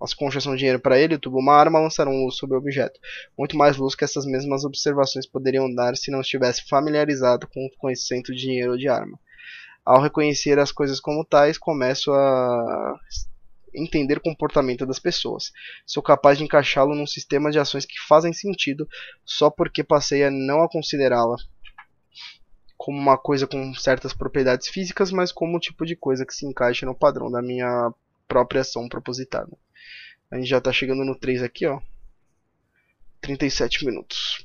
as conchas são dinheiro para ele, o tubo uma arma, lançarão luz sobre o objeto. Muito mais luz que essas mesmas observações poderiam dar se não estivesse familiarizado com o conhecimento de dinheiro ou de arma. Ao reconhecer as coisas como tais, começo a entender o comportamento das pessoas. Sou capaz de encaixá-lo num sistema de ações que fazem sentido só porque passei a não a considerá-la como uma coisa com certas propriedades físicas, mas como um tipo de coisa que se encaixa no padrão da minha própria ação propositada. A gente já está chegando no 3 aqui, ó. 37 minutos.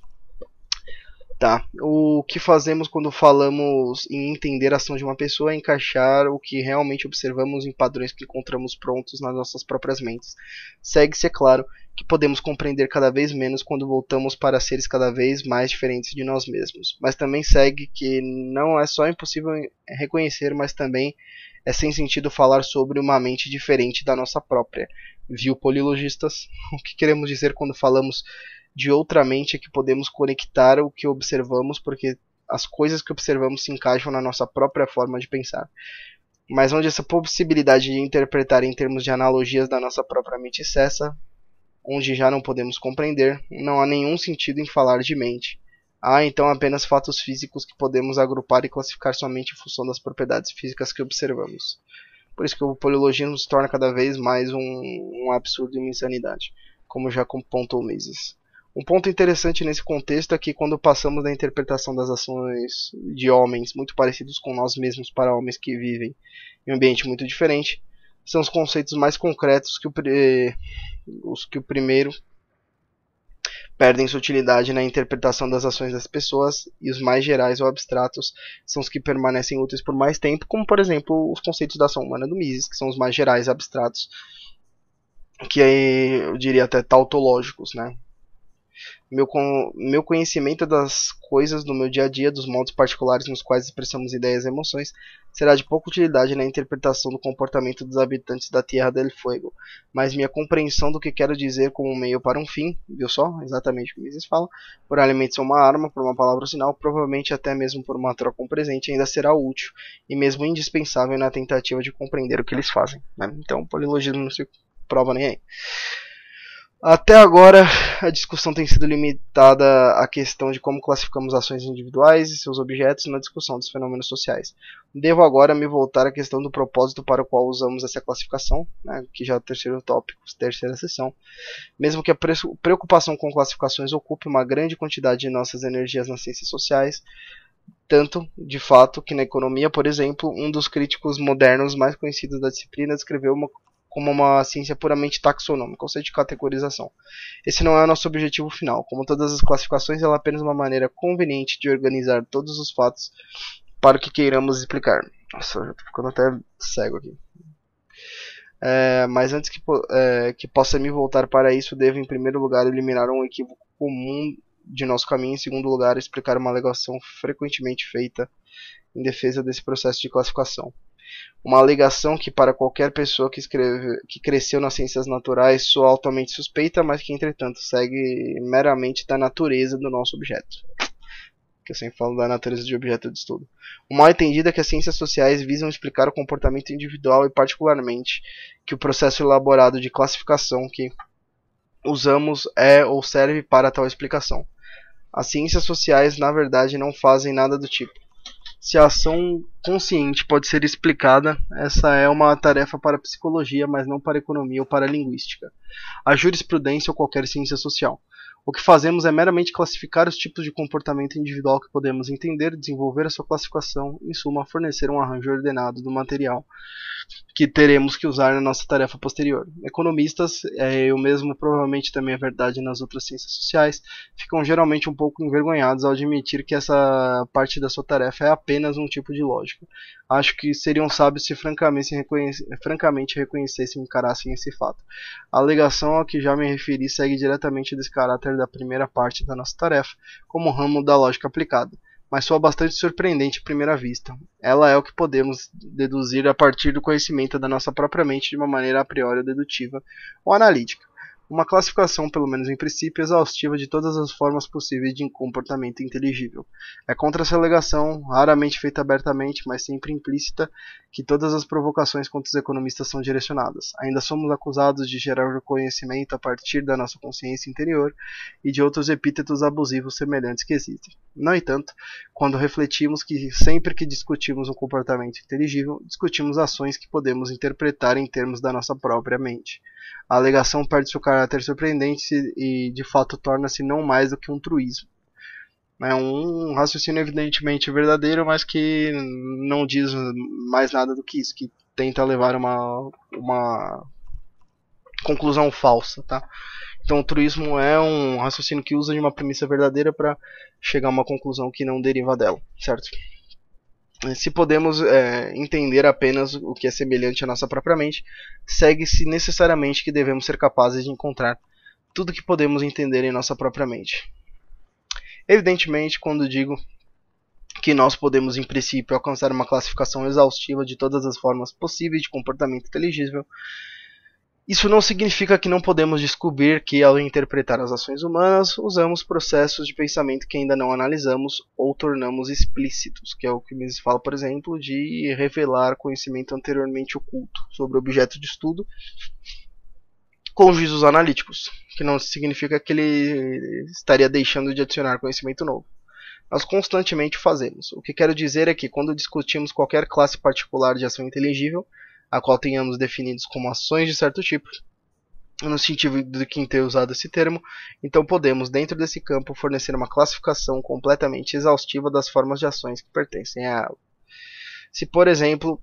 Tá. O que fazemos quando falamos em entender a ação de uma pessoa é encaixar o que realmente observamos em padrões que encontramos prontos nas nossas próprias mentes. Segue-se, é claro, que podemos compreender cada vez menos quando voltamos para seres cada vez mais diferentes de nós mesmos. Mas também segue que não é só impossível reconhecer, mas também é sem sentido falar sobre uma mente diferente da nossa própria. Viu, polilogistas? O que queremos dizer quando falamos de outra mente é que podemos conectar o que observamos, porque as coisas que observamos se encaixam na nossa própria forma de pensar. Mas onde essa possibilidade de interpretar em termos de analogias da nossa própria mente cessa, onde já não podemos compreender, não há nenhum sentido em falar de mente. Há então apenas fatos físicos que podemos agrupar e classificar somente em função das propriedades físicas que observamos. Por isso que o polilogismo se torna cada vez mais um, um absurdo e uma insanidade, como já pontuou Mises. Um ponto interessante nesse contexto é que quando passamos da interpretação das ações de homens muito parecidos com nós mesmos para homens que vivem em um ambiente muito diferente, são os conceitos mais concretos que o, os que o primeiro perdem sua utilidade na interpretação das ações das pessoas e os mais gerais ou abstratos são os que permanecem úteis por mais tempo, como por exemplo os conceitos da ação humana do Mises, que são os mais gerais abstratos, que aí eu diria até tautológicos, né? Meu, meu conhecimento das coisas do meu dia a dia, dos modos particulares nos quais expressamos ideias e emoções, será de pouca utilidade na interpretação do comportamento dos habitantes da Terra del Fuego, mas minha compreensão do que quero dizer como um meio para um fim, viu só? Exatamente o que Mises fala, por alimentos uma arma, por uma palavra ou sinal, provavelmente até mesmo por uma troca um presente, ainda será útil e mesmo indispensável na tentativa de compreender o que eles fazem. Né? Então, polilogismo não se prova nem aí. Até agora, a discussão tem sido limitada à questão de como classificamos ações individuais e seus objetos na discussão dos fenômenos sociais. Devo agora me voltar à questão do propósito para o qual usamos essa classificação, né, que já é o terceiro tópico, terceira sessão. Mesmo que a preocupação com classificações ocupe uma grande quantidade de nossas energias nas ciências sociais, tanto, de fato, que na economia, por exemplo, um dos críticos modernos mais conhecidos da disciplina descreveu uma como uma ciência puramente taxonômica, ou seja, de categorização. Esse não é o nosso objetivo final. Como todas as classificações, ela é apenas uma maneira conveniente de organizar todos os fatos para o que queiramos explicar. Nossa, eu tô ficando até cego aqui. É, mas antes que, é, que possa me voltar para isso, devo em primeiro lugar eliminar um equívoco comum de nosso caminho, em segundo lugar explicar uma alegação frequentemente feita em defesa desse processo de classificação. Uma alegação que para qualquer pessoa que, escreve, que cresceu nas ciências naturais soa altamente suspeita, mas que entretanto segue meramente da natureza do nosso objeto que eu sempre falo da natureza de objeto de estudo. O mal entendido é que as ciências sociais visam explicar o comportamento individual e, particularmente, que o processo elaborado de classificação que usamos é ou serve para tal explicação. As ciências sociais, na verdade, não fazem nada do tipo. Se a ação consciente pode ser explicada, essa é uma tarefa para a psicologia, mas não para a economia ou para a linguística, a jurisprudência ou qualquer ciência social. O que fazemos é meramente classificar os tipos de comportamento individual que podemos entender, desenvolver a sua classificação, em suma, fornecer um arranjo ordenado do material que teremos que usar na nossa tarefa posterior. Economistas, é, eu mesmo provavelmente também é verdade nas outras ciências sociais, ficam geralmente um pouco envergonhados ao admitir que essa parte da sua tarefa é apenas um tipo de lógica. Acho que seriam sábios se francamente, reconhece, francamente reconhecessem e encarassem esse fato. A alegação a que já me referi segue diretamente desse caráter da primeira parte da nossa tarefa, como ramo da lógica aplicada mas soa bastante surpreendente à primeira vista. Ela é o que podemos deduzir a partir do conhecimento da nossa própria mente de uma maneira a priori dedutiva ou analítica uma classificação, pelo menos em princípio, exaustiva de todas as formas possíveis de comportamento inteligível. É contra essa alegação, raramente feita abertamente, mas sempre implícita, que todas as provocações contra os economistas são direcionadas. Ainda somos acusados de gerar conhecimento a partir da nossa consciência interior e de outros epítetos abusivos semelhantes que existem. No entanto, quando refletimos que sempre que discutimos um comportamento inteligível, discutimos ações que podemos interpretar em termos da nossa própria mente. A alegação perde seu caráter surpreendente e de fato torna-se não mais do que um truísmo. É um raciocínio evidentemente verdadeiro, mas que não diz mais nada do que isso, que tenta levar uma, uma conclusão falsa, tá? Então o truísmo é um raciocínio que usa de uma premissa verdadeira para chegar a uma conclusão que não deriva dela, certo? Se podemos é, entender apenas o que é semelhante à nossa própria mente, segue-se necessariamente que devemos ser capazes de encontrar tudo que podemos entender em nossa própria mente. Evidentemente, quando digo que nós podemos, em princípio, alcançar uma classificação exaustiva de todas as formas possíveis de comportamento inteligível, isso não significa que não podemos descobrir que, ao interpretar as ações humanas, usamos processos de pensamento que ainda não analisamos ou tornamos explícitos, que é o que Mises fala, por exemplo, de revelar conhecimento anteriormente oculto sobre objeto de estudo com juízos analíticos, que não significa que ele estaria deixando de adicionar conhecimento novo. Nós constantemente fazemos. O que quero dizer é que, quando discutimos qualquer classe particular de ação inteligível, a qual tenhamos definidos como ações de certo tipo, no sentido de quem ter usado esse termo, então podemos, dentro desse campo, fornecer uma classificação completamente exaustiva das formas de ações que pertencem a ela. Se, por exemplo,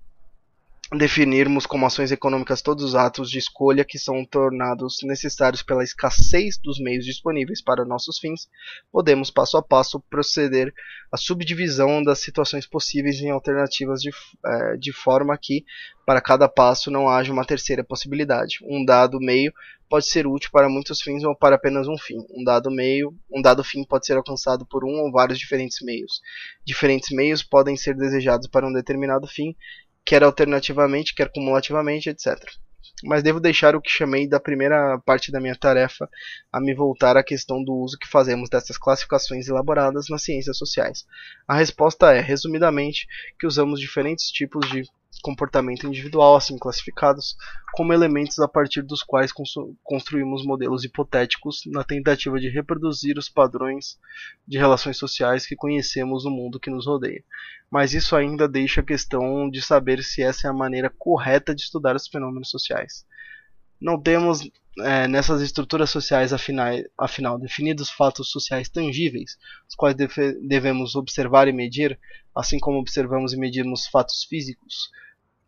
definirmos como ações econômicas todos os atos de escolha que são tornados necessários pela escassez dos meios disponíveis para nossos fins, podemos passo a passo proceder à subdivisão das situações possíveis em alternativas de, é, de forma que, para cada passo, não haja uma terceira possibilidade. Um dado meio pode ser útil para muitos fins ou para apenas um fim. Um dado meio, um dado fim pode ser alcançado por um ou vários diferentes meios. Diferentes meios podem ser desejados para um determinado fim quer alternativamente, quer cumulativamente, etc. Mas devo deixar o que chamei da primeira parte da minha tarefa a me voltar à questão do uso que fazemos dessas classificações elaboradas nas ciências sociais. A resposta é, resumidamente, que usamos diferentes tipos de comportamento individual, assim classificados, como elementos a partir dos quais construímos modelos hipotéticos na tentativa de reproduzir os padrões de relações sociais que conhecemos no mundo que nos rodeia. Mas isso ainda deixa a questão de saber se essa é a maneira correta de estudar os fenômenos sociais. Não temos é, nessas estruturas sociais, afinal, afinal, definidos fatos sociais tangíveis, os quais deve, devemos observar e medir, assim como observamos e medimos fatos físicos,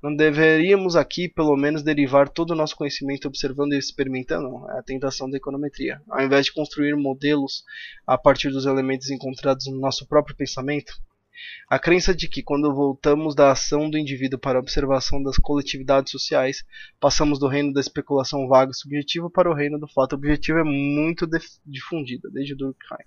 não deveríamos aqui, pelo menos, derivar todo o nosso conhecimento observando e experimentando? É a tentação da econometria. Ao invés de construir modelos a partir dos elementos encontrados no nosso próprio pensamento, A crença de que, quando voltamos da ação do indivíduo para a observação das coletividades sociais, passamos do reino da especulação vaga e subjetiva para o reino do fato objetivo é muito difundida, desde Durkheim.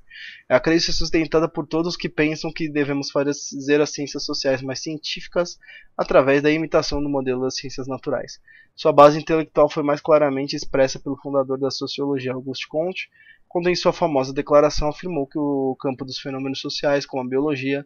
É a crença sustentada por todos que pensam que devemos fazer as ciências sociais mais científicas através da imitação do modelo das ciências naturais. Sua base intelectual foi mais claramente expressa pelo fundador da sociologia, Auguste Comte, quando em sua famosa declaração afirmou que o campo dos fenômenos sociais, como a biologia,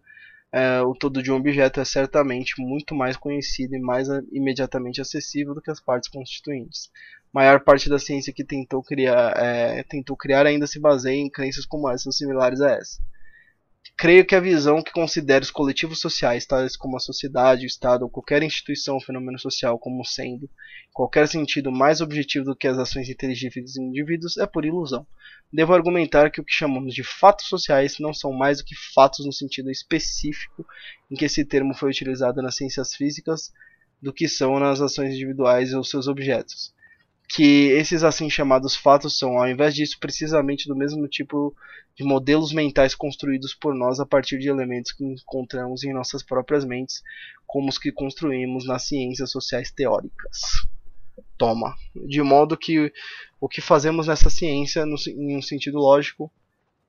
é, o todo de um objeto é certamente muito mais conhecido e mais imediatamente acessível do que as partes constituintes. A maior parte da ciência que tentou criar, é, tentou criar ainda se baseia em crenças como essas similares a essa. Creio que a visão que considera os coletivos sociais, tais como a sociedade, o Estado ou qualquer instituição ou fenômeno social, como sendo, em qualquer sentido, mais objetivo do que as ações inteligíveis de indivíduos, é por ilusão. Devo argumentar que o que chamamos de fatos sociais não são mais do que fatos no sentido específico em que esse termo foi utilizado nas ciências físicas do que são nas ações individuais ou seus objetos que esses assim chamados fatos são, ao invés disso, precisamente do mesmo tipo de modelos mentais construídos por nós a partir de elementos que encontramos em nossas próprias mentes, como os que construímos nas ciências sociais teóricas. Toma. De modo que o que fazemos nessa ciência, no, em um sentido lógico,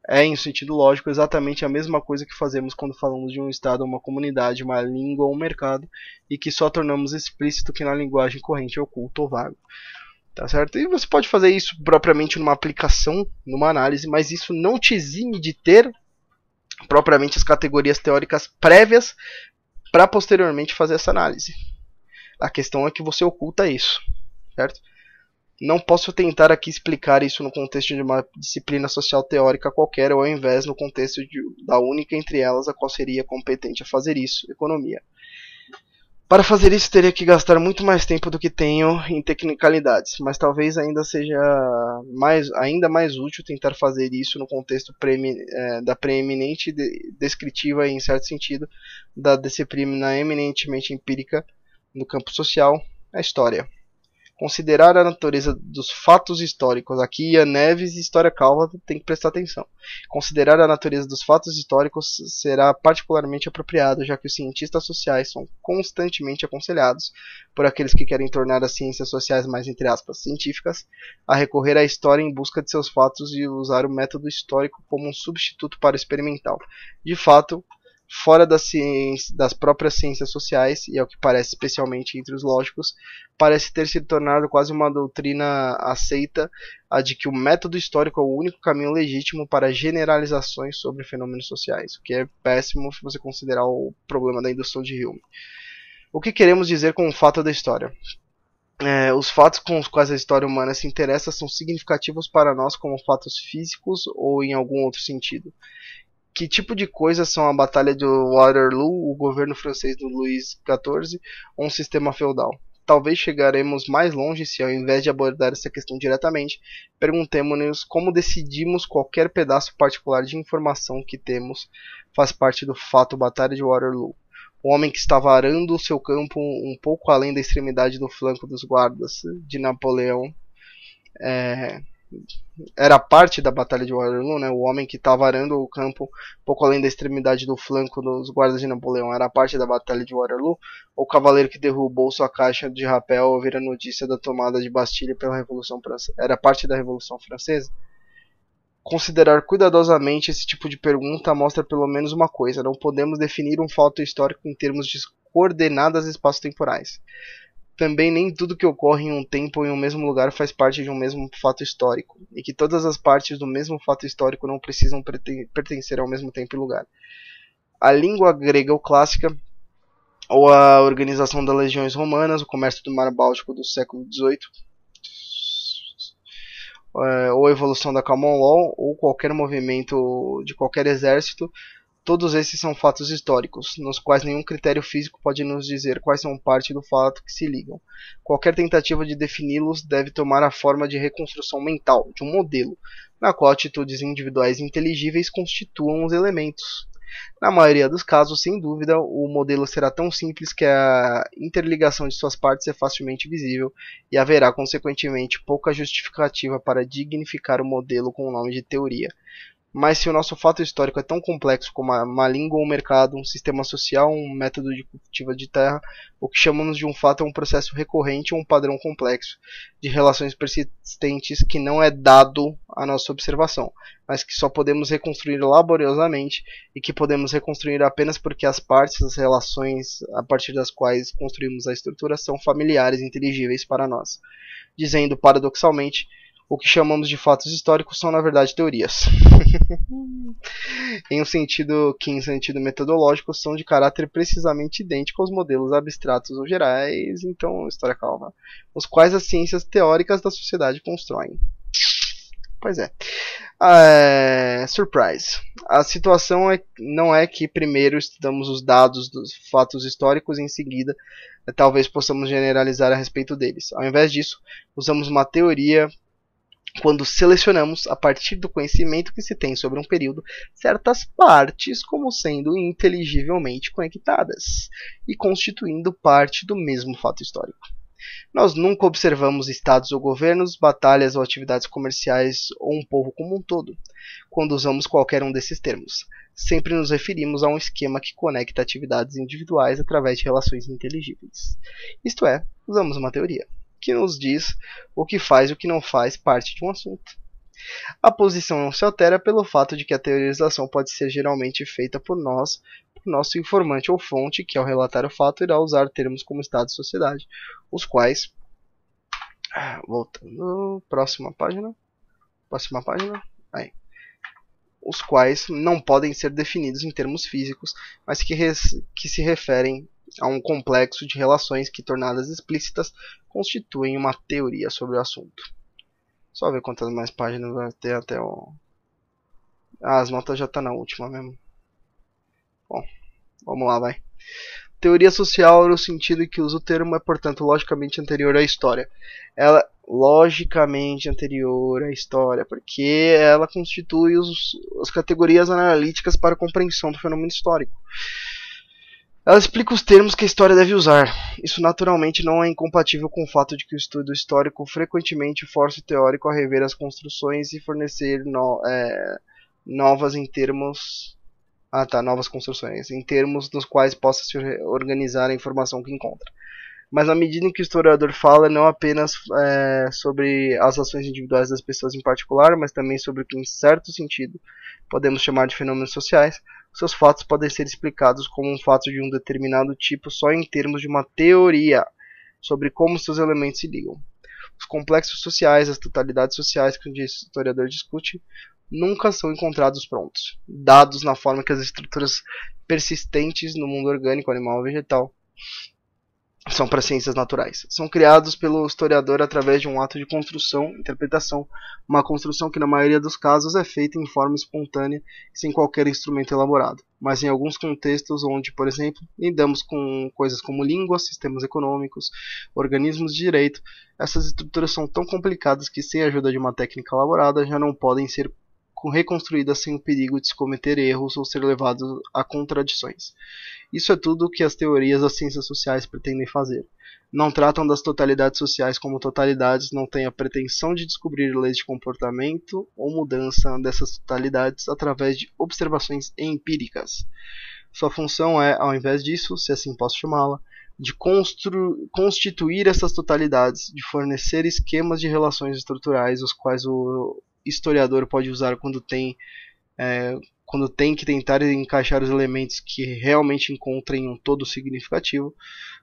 é, em um sentido lógico, exatamente a mesma coisa que fazemos quando falamos de um estado, uma comunidade, uma língua ou um mercado, e que só tornamos explícito que na linguagem corrente oculto ou vago. Tá certo? E você pode fazer isso propriamente numa aplicação, numa análise, mas isso não te exime de ter propriamente as categorias teóricas prévias para posteriormente fazer essa análise. A questão é que você oculta isso, certo? Não posso tentar aqui explicar isso no contexto de uma disciplina social teórica qualquer, ou ao invés no contexto de, da única entre elas a qual seria competente a fazer isso, economia. Para fazer isso teria que gastar muito mais tempo do que tenho em tecnicalidades, mas talvez ainda seja mais, ainda mais útil tentar fazer isso no contexto é, da preeminente de, descritiva e, em certo sentido, da disciplina eminentemente empírica no campo social, a história. Considerar a natureza dos fatos históricos. Aqui a Neves e História Calva tem que prestar atenção. Considerar a natureza dos fatos históricos será particularmente apropriado, já que os cientistas sociais são constantemente aconselhados por aqueles que querem tornar as ciências sociais mais entre aspas científicas a recorrer à história em busca de seus fatos e usar o método histórico como um substituto para o experimental. De fato, fora das, ciência, das próprias ciências sociais, e é o que parece especialmente entre os lógicos, parece ter se tornado quase uma doutrina aceita, a de que o método histórico é o único caminho legítimo para generalizações sobre fenômenos sociais, o que é péssimo se você considerar o problema da indução de Hume. O que queremos dizer com o fato da história? É, os fatos com os quais a história humana se interessa são significativos para nós como fatos físicos ou em algum outro sentido que tipo de coisas são a Batalha de Waterloo, o governo francês do Luís XIV ou um sistema feudal? Talvez chegaremos mais longe se, ao invés de abordar essa questão diretamente, perguntemos-nos como decidimos qualquer pedaço particular de informação que temos faz parte do fato Batalha de Waterloo. O homem que estava arando o seu campo um pouco além da extremidade do flanco dos guardas de Napoleão é, era parte da Batalha de Waterloo, né? O homem que estava arando o campo pouco além da extremidade do flanco dos guardas de Napoleão era parte da Batalha de Waterloo. O cavaleiro que derrubou sua caixa de rapel ao ouvir a notícia da tomada de Bastilha pela Revolução Francesa era parte da Revolução Francesa? Considerar cuidadosamente esse tipo de pergunta mostra pelo menos uma coisa: não podemos definir um fato histórico em termos de coordenadas espaço-temporais também nem tudo que ocorre em um tempo ou em um mesmo lugar faz parte de um mesmo fato histórico, e que todas as partes do mesmo fato histórico não precisam pertencer ao mesmo tempo e lugar. A língua grega ou clássica, ou a organização das legiões romanas, o comércio do mar Báltico do século XVIII, é, ou a evolução da common law, ou qualquer movimento de qualquer exército, Todos esses são fatos históricos, nos quais nenhum critério físico pode nos dizer quais são parte do fato que se ligam. Qualquer tentativa de defini-los deve tomar a forma de reconstrução mental, de um modelo, na qual atitudes individuais inteligíveis constituam os elementos. Na maioria dos casos, sem dúvida, o modelo será tão simples que a interligação de suas partes é facilmente visível e haverá, consequentemente, pouca justificativa para dignificar o modelo com o nome de teoria. Mas se o nosso fato histórico é tão complexo como uma língua um mercado, um sistema social, um método de cultiva de terra, o que chamamos de um fato é um processo recorrente ou um padrão complexo de relações persistentes que não é dado à nossa observação, mas que só podemos reconstruir laboriosamente e que podemos reconstruir apenas porque as partes das relações a partir das quais construímos a estrutura são familiares inteligíveis para nós. Dizendo paradoxalmente, o que chamamos de fatos históricos são na verdade teorias. em um sentido que, em sentido metodológico, são de caráter precisamente idêntico aos modelos abstratos ou gerais, então, história calma, os quais as ciências teóricas da sociedade constroem. Pois é. é. surprise. A situação é, não é que primeiro estudamos os dados dos fatos históricos e em seguida talvez possamos generalizar a respeito deles. Ao invés disso, usamos uma teoria quando selecionamos, a partir do conhecimento que se tem sobre um período, certas partes como sendo inteligivelmente conectadas e constituindo parte do mesmo fato histórico. Nós nunca observamos estados ou governos, batalhas ou atividades comerciais ou um povo como um todo, quando usamos qualquer um desses termos. Sempre nos referimos a um esquema que conecta atividades individuais através de relações inteligíveis. Isto é, usamos uma teoria que nos diz o que faz e o que não faz parte de um assunto. A posição não se altera pelo fato de que a teorização pode ser geralmente feita por nós, por nosso informante ou fonte, que ao relatar o fato irá usar termos como Estado e sociedade, os quais. Voltando, próxima página. Próxima página. Aí. Os quais não podem ser definidos em termos físicos, mas que, res, que se referem a um complexo de relações que, tornadas explícitas, constituem uma teoria sobre o assunto. Só ver quantas mais páginas vai ter até o. Ah, as notas já tá na última mesmo. Bom, vamos lá, vai. Teoria social no sentido que usa o termo é, portanto, logicamente anterior à história. Ela logicamente anterior à história, porque ela constitui os, as categorias analíticas para a compreensão do fenômeno histórico. Ela explica os termos que a história deve usar. Isso naturalmente não é incompatível com o fato de que o estudo histórico frequentemente força o teórico a rever as construções e fornecer no, é, novas em termos. Ah tá, novas construções, em termos nos quais possa se organizar a informação que encontra. Mas à medida em que o historiador fala não apenas é, sobre as ações individuais das pessoas em particular, mas também sobre o que, em certo sentido, podemos chamar de fenômenos sociais, seus fatos podem ser explicados como um fato de um determinado tipo só em termos de uma teoria sobre como seus elementos se ligam. Os complexos sociais, as totalidades sociais que o historiador discute, nunca são encontrados prontos, dados na forma que as estruturas persistentes no mundo orgânico, animal ou vegetal são para ciências naturais. São criados pelo historiador através de um ato de construção, interpretação, uma construção que na maioria dos casos é feita em forma espontânea, sem qualquer instrumento elaborado. Mas em alguns contextos onde, por exemplo, lidamos com coisas como línguas, sistemas econômicos, organismos de direito, essas estruturas são tão complicadas que sem a ajuda de uma técnica elaborada já não podem ser reconstruídas sem o perigo de se cometer erros ou ser levado a contradições. Isso é tudo o que as teorias das ciências sociais pretendem fazer. Não tratam das totalidades sociais como totalidades, não têm a pretensão de descobrir leis de comportamento ou mudança dessas totalidades através de observações empíricas. Sua função é, ao invés disso, se assim posso chamá-la, de constituir essas totalidades, de fornecer esquemas de relações estruturais, os quais o historiador pode usar quando tem é, quando tem que tentar encaixar os elementos que realmente encontrem um todo significativo,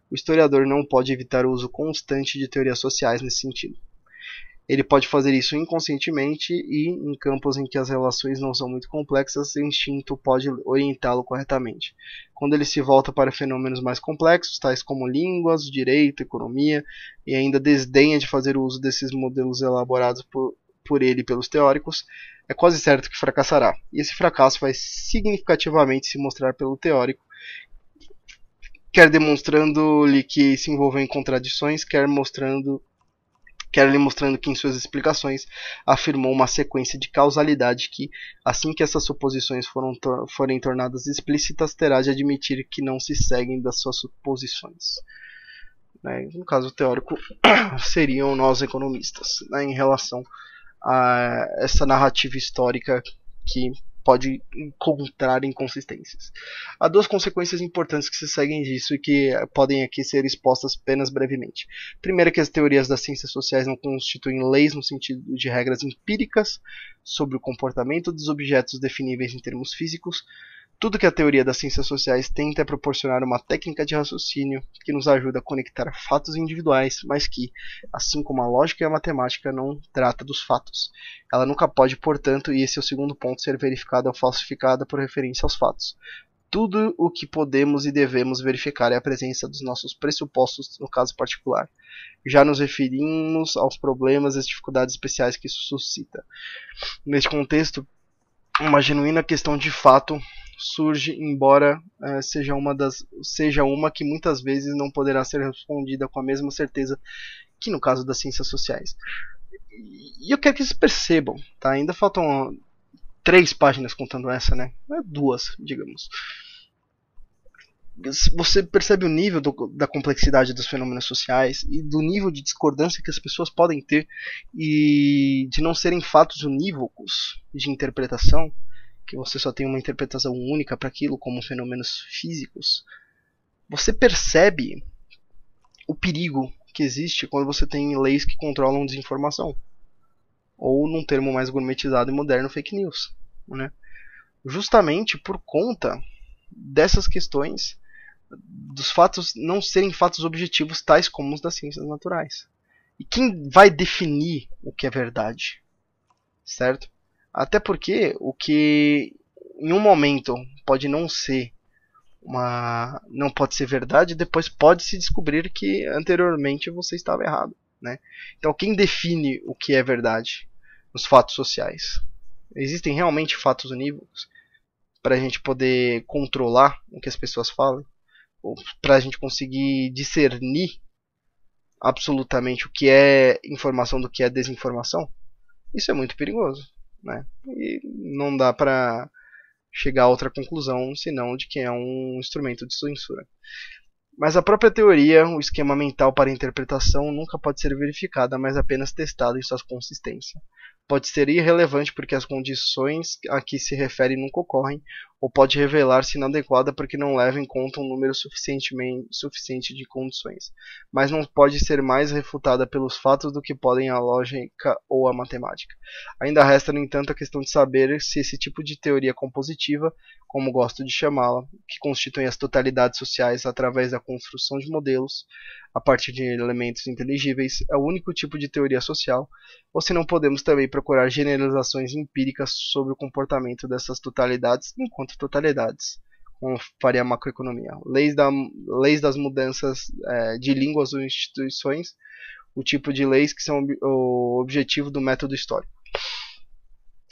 o historiador não pode evitar o uso constante de teorias sociais nesse sentido. Ele pode fazer isso inconscientemente e, em campos em que as relações não são muito complexas, o instinto pode orientá-lo corretamente. Quando ele se volta para fenômenos mais complexos, tais como línguas, direito, economia, e ainda desdenha de fazer uso desses modelos elaborados por, por ele e pelos teóricos, é quase certo que fracassará. E esse fracasso vai significativamente se mostrar pelo teórico, quer demonstrando-lhe que se envolveu em contradições, quer mostrando quer lhe mostrando que em suas explicações afirmou uma sequência de causalidade que, assim que essas suposições foram tor forem tornadas explícitas, terá de admitir que não se seguem das suas suposições. Né? No caso teórico, seriam nós economistas, né? em relação a essa narrativa histórica que pode encontrar inconsistências. Há duas consequências importantes que se seguem disso e que podem aqui ser expostas apenas brevemente. Primeiro que as teorias das ciências sociais não constituem leis no sentido de regras empíricas sobre o comportamento dos objetos definíveis em termos físicos, tudo que a teoria das ciências sociais tenta é proporcionar uma técnica de raciocínio que nos ajuda a conectar fatos individuais, mas que, assim como a lógica e a matemática, não trata dos fatos. Ela nunca pode, portanto, e esse é o segundo ponto, ser verificada ou falsificada por referência aos fatos. Tudo o que podemos e devemos verificar é a presença dos nossos pressupostos no caso particular. Já nos referimos aos problemas e dificuldades especiais que isso suscita. Neste contexto, uma genuína questão de fato surge, embora uh, seja, uma das, seja uma que muitas vezes não poderá ser respondida com a mesma certeza que no caso das ciências sociais. E eu quero que vocês percebam, tá? ainda faltam três páginas contando essa, né? É duas, digamos. Você percebe o nível do, da complexidade dos fenômenos sociais e do nível de discordância que as pessoas podem ter e de não serem fatos unívocos de interpretação que você só tem uma interpretação única para aquilo como fenômenos físicos, você percebe o perigo que existe quando você tem leis que controlam desinformação. Ou, num termo mais gourmetizado e moderno, fake news. Né? Justamente por conta dessas questões dos fatos não serem fatos objetivos tais como os das ciências naturais. E quem vai definir o que é verdade? Certo? Até porque o que em um momento pode não ser uma não pode ser verdade, depois pode se descobrir que anteriormente você estava errado, né? Então quem define o que é verdade nos fatos sociais? Existem realmente fatos unívocos para a gente poder controlar o que as pessoas falam, para a gente conseguir discernir absolutamente o que é informação do que é desinformação? Isso é muito perigoso né? E não dá para chegar a outra conclusão senão de que é um instrumento de censura. Mas a própria teoria, o esquema mental para interpretação, nunca pode ser verificada, mas apenas testada em sua consistência pode ser irrelevante porque as condições a que se refere nunca ocorrem, ou pode revelar-se inadequada porque não leva em conta um número suficiente de condições, mas não pode ser mais refutada pelos fatos do que podem a lógica ou a matemática. Ainda resta, no entanto, a questão de saber se esse tipo de teoria compositiva, como gosto de chamá-la, que constitui as totalidades sociais através da construção de modelos, a partir de elementos inteligíveis, é o único tipo de teoria social, ou se não podemos também procurar generalizações empíricas sobre o comportamento dessas totalidades enquanto totalidades, como faria a macroeconomia. Leis, da, leis das mudanças é, de línguas ou instituições, o tipo de leis que são o objetivo do método histórico.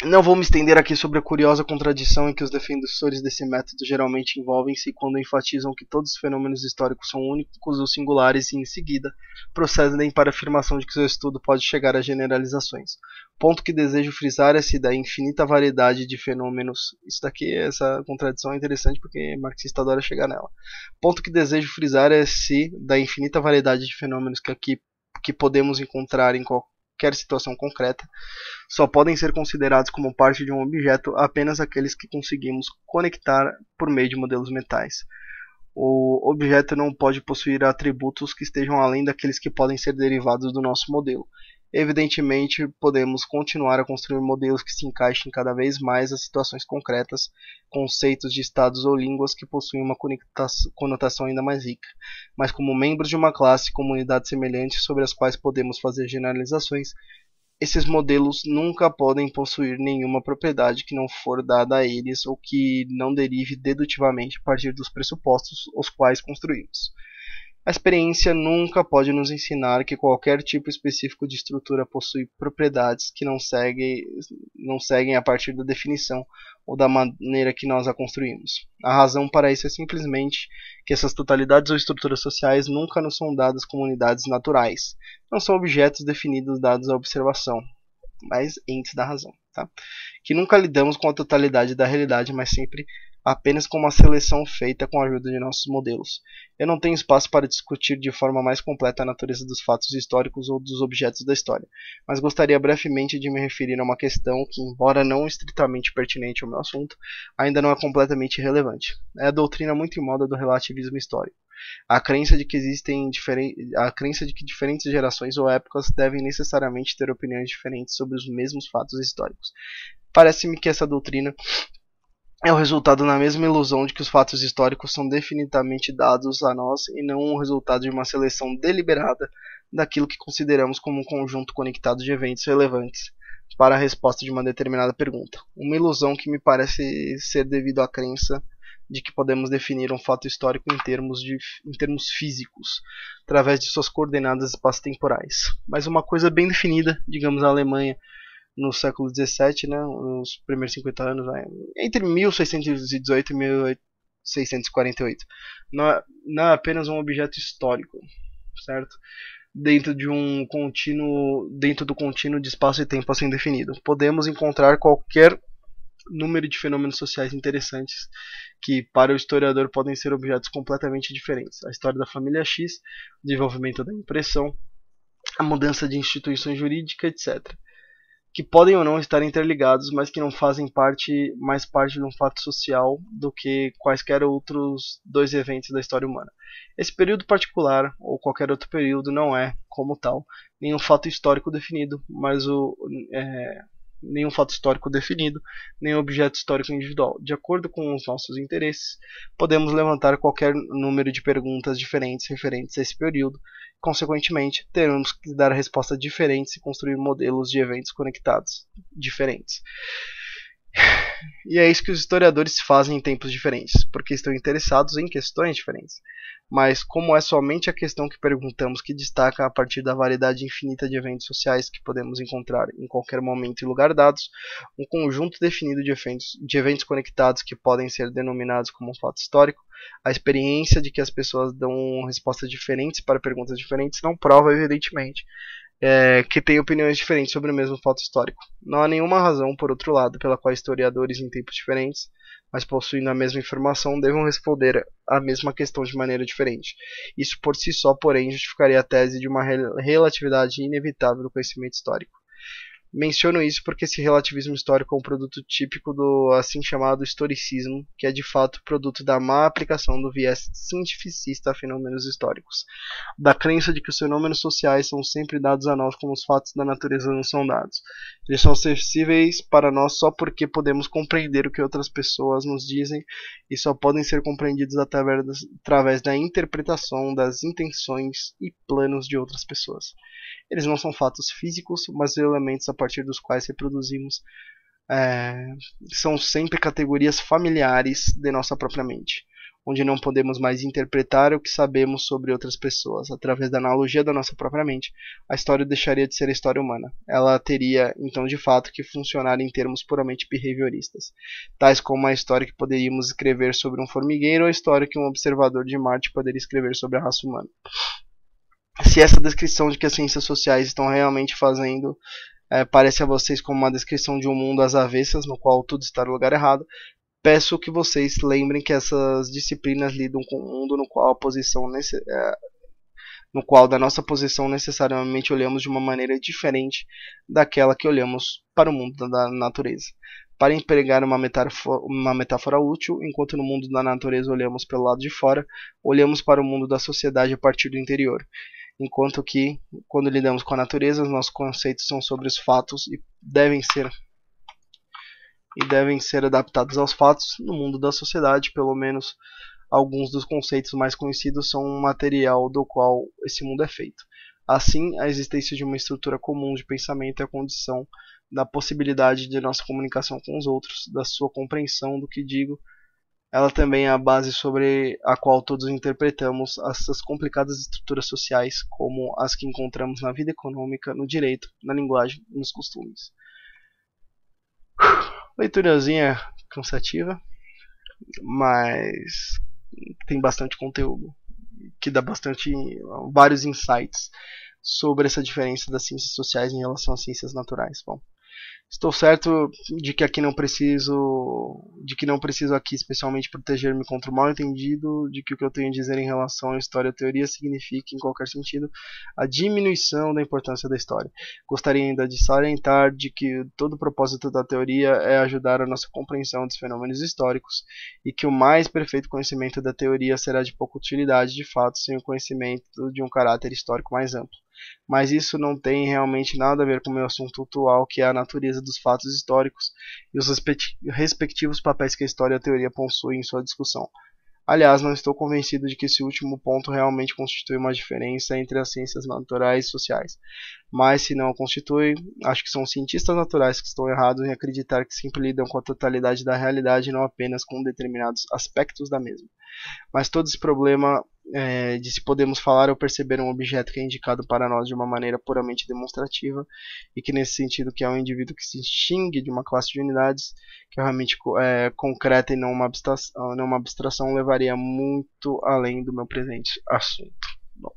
Não vou me estender aqui sobre a curiosa contradição em que os defensores desse método geralmente envolvem-se quando enfatizam que todos os fenômenos históricos são únicos ou singulares e, em seguida, procedem para a afirmação de que seu estudo pode chegar a generalizações. Ponto que desejo frisar é se da infinita variedade de fenômenos. Isso daqui, essa contradição é interessante porque marxista adora chegar nela. Ponto que desejo frisar é se da infinita variedade de fenômenos que aqui que podemos encontrar em qualquer qualquer situação concreta, só podem ser considerados como parte de um objeto apenas aqueles que conseguimos conectar por meio de modelos mentais. O objeto não pode possuir atributos que estejam além daqueles que podem ser derivados do nosso modelo. Evidentemente, podemos continuar a construir modelos que se encaixem cada vez mais às situações concretas, conceitos de estados ou línguas que possuem uma conotação ainda mais rica, mas como membros de uma classe e comunidade semelhantes sobre as quais podemos fazer generalizações, esses modelos nunca podem possuir nenhuma propriedade que não for dada a eles ou que não derive dedutivamente a partir dos pressupostos os quais construímos. A experiência nunca pode nos ensinar que qualquer tipo específico de estrutura possui propriedades que não seguem, não seguem a partir da definição ou da maneira que nós a construímos. A razão para isso é simplesmente que essas totalidades ou estruturas sociais nunca nos são dadas como unidades naturais, não são objetos definidos dados à observação, mas entes da razão. Tá? Que nunca lidamos com a totalidade da realidade, mas sempre apenas como uma seleção feita com a ajuda de nossos modelos. Eu não tenho espaço para discutir de forma mais completa a natureza dos fatos históricos ou dos objetos da história, mas gostaria brevemente de me referir a uma questão que, embora não estritamente pertinente ao meu assunto, ainda não é completamente irrelevante. É a doutrina muito em moda do relativismo histórico. A crença de que existem a crença de que diferentes gerações ou épocas devem necessariamente ter opiniões diferentes sobre os mesmos fatos históricos. Parece-me que essa doutrina é o resultado na mesma ilusão de que os fatos históricos são definitivamente dados a nós e não o resultado de uma seleção deliberada daquilo que consideramos como um conjunto conectado de eventos relevantes para a resposta de uma determinada pergunta. Uma ilusão que me parece ser devido à crença de que podemos definir um fato histórico em termos, de, em termos físicos, através de suas coordenadas espaço-temporais. Mas uma coisa bem definida, digamos a Alemanha no século XVII, né, nos primeiros 50 anos, né, entre 1618 e 1648. Não é, não é apenas um objeto histórico, certo? Dentro de um contínuo, dentro do contínuo de espaço e tempo assim definido. Podemos encontrar qualquer número de fenômenos sociais interessantes que para o historiador podem ser objetos completamente diferentes. A história da família X, o desenvolvimento da impressão, a mudança de instituições jurídicas, etc que podem ou não estar interligados, mas que não fazem parte mais parte de um fato social do que quaisquer outros dois eventos da história humana. Esse período particular ou qualquer outro período não é, como tal, nenhum fato histórico definido, mas o é, nenhum fato histórico definido, nenhum objeto histórico individual. De acordo com os nossos interesses, podemos levantar qualquer número de perguntas diferentes referentes a esse período. Consequentemente, teremos que dar respostas diferentes e construir modelos de eventos conectados diferentes. E é isso que os historiadores fazem em tempos diferentes, porque estão interessados em questões diferentes. Mas, como é somente a questão que perguntamos que destaca a partir da variedade infinita de eventos sociais que podemos encontrar em qualquer momento e lugar dados, um conjunto definido de eventos, de eventos conectados que podem ser denominados como um fato histórico, a experiência de que as pessoas dão respostas diferentes para perguntas diferentes não prova, evidentemente, é, que têm opiniões diferentes sobre o mesmo fato histórico. Não há nenhuma razão, por outro lado, pela qual historiadores em tempos diferentes, mas possuindo a mesma informação, devam responder a mesma questão de maneira diferente. Isso por si só, porém, justificaria a tese de uma relatividade inevitável do conhecimento histórico. Menciono isso porque esse relativismo histórico é um produto típico do assim chamado historicismo, que é de fato produto da má aplicação do viés cientificista a fenômenos históricos, da crença de que os fenômenos sociais são sempre dados a nós como os fatos da natureza não são dados. Eles são acessíveis para nós só porque podemos compreender o que outras pessoas nos dizem e só podem ser compreendidos através da interpretação das intenções e planos de outras pessoas. Eles não são fatos físicos, mas elementos partir dos quais reproduzimos é, são sempre categorias familiares de nossa própria mente, onde não podemos mais interpretar o que sabemos sobre outras pessoas. Através da analogia da nossa própria mente, a história deixaria de ser a história humana. Ela teria, então, de fato, que funcionar em termos puramente behavioristas, tais como a história que poderíamos escrever sobre um formigueiro ou a história que um observador de Marte poderia escrever sobre a raça humana se essa descrição de que as ciências sociais estão realmente fazendo é, parece a vocês como uma descrição de um mundo às avessas, no qual tudo está no lugar errado, peço que vocês lembrem que essas disciplinas lidam com um mundo no qual a posição é, no qual da nossa posição necessariamente olhamos de uma maneira diferente daquela que olhamos para o mundo da natureza. Para empregar uma metáfora, uma metáfora útil, enquanto no mundo da natureza olhamos pelo lado de fora, olhamos para o mundo da sociedade a partir do interior enquanto que, quando lidamos com a natureza, os nossos conceitos são sobre os fatos e devem ser e devem ser adaptados aos fatos no mundo da sociedade, pelo menos alguns dos conceitos mais conhecidos são um material do qual esse mundo é feito. Assim, a existência de uma estrutura comum de pensamento é a condição da possibilidade de nossa comunicação com os outros, da sua compreensão do que digo ela também é a base sobre a qual todos interpretamos essas complicadas estruturas sociais, como as que encontramos na vida econômica, no direito, na linguagem e nos costumes. Leiturazinha cansativa, mas tem bastante conteúdo, que dá bastante vários insights sobre essa diferença das ciências sociais em relação às ciências naturais. Bom, Estou certo de que aqui não preciso, de que não preciso aqui especialmente proteger-me contra o mal entendido de que o que eu tenho a dizer em relação à história e teoria significa, em qualquer sentido, a diminuição da importância da história. Gostaria ainda de salientar de que todo o propósito da teoria é ajudar a nossa compreensão dos fenômenos históricos e que o mais perfeito conhecimento da teoria será de pouca utilidade de fato sem o conhecimento de um caráter histórico mais amplo mas isso não tem realmente nada a ver com o meu assunto atual, que é a natureza dos fatos históricos e os respectivos papéis que a história e a teoria possuem em sua discussão. Aliás, não estou convencido de que esse último ponto realmente constitui uma diferença entre as ciências naturais e sociais. Mas, se não constitui, acho que são cientistas naturais que estão errados em acreditar que sempre lidam com a totalidade da realidade e não apenas com determinados aspectos da mesma. Mas todo esse problema é, de se podemos falar ou perceber um objeto que é indicado para nós de uma maneira puramente demonstrativa e que nesse sentido que é um indivíduo que se distingue de uma classe de unidades que é realmente é, concreta e não uma, abstração, não uma abstração levaria muito além do meu presente assunto. Bom.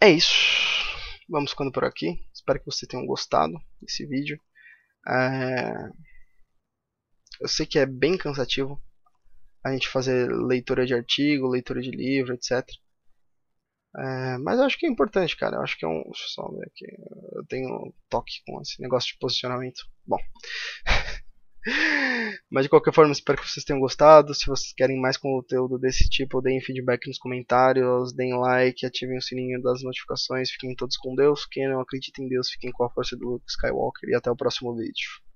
É isso. Vamos ficando por aqui. Espero que vocês tenham gostado desse vídeo. É... Eu sei que é bem cansativo a gente fazer leitura de artigo, leitura de livro, etc. É, mas eu acho que é importante, cara. Eu acho que é um. Deixa eu só ver aqui. Eu tenho um toque com esse negócio de posicionamento. Bom. mas de qualquer forma, espero que vocês tenham gostado. Se vocês querem mais conteúdo desse tipo, deem feedback nos comentários, deem like, ativem o sininho das notificações. Fiquem todos com Deus. Quem não acredita em Deus, fiquem com a força do Luke Skywalker. E até o próximo vídeo.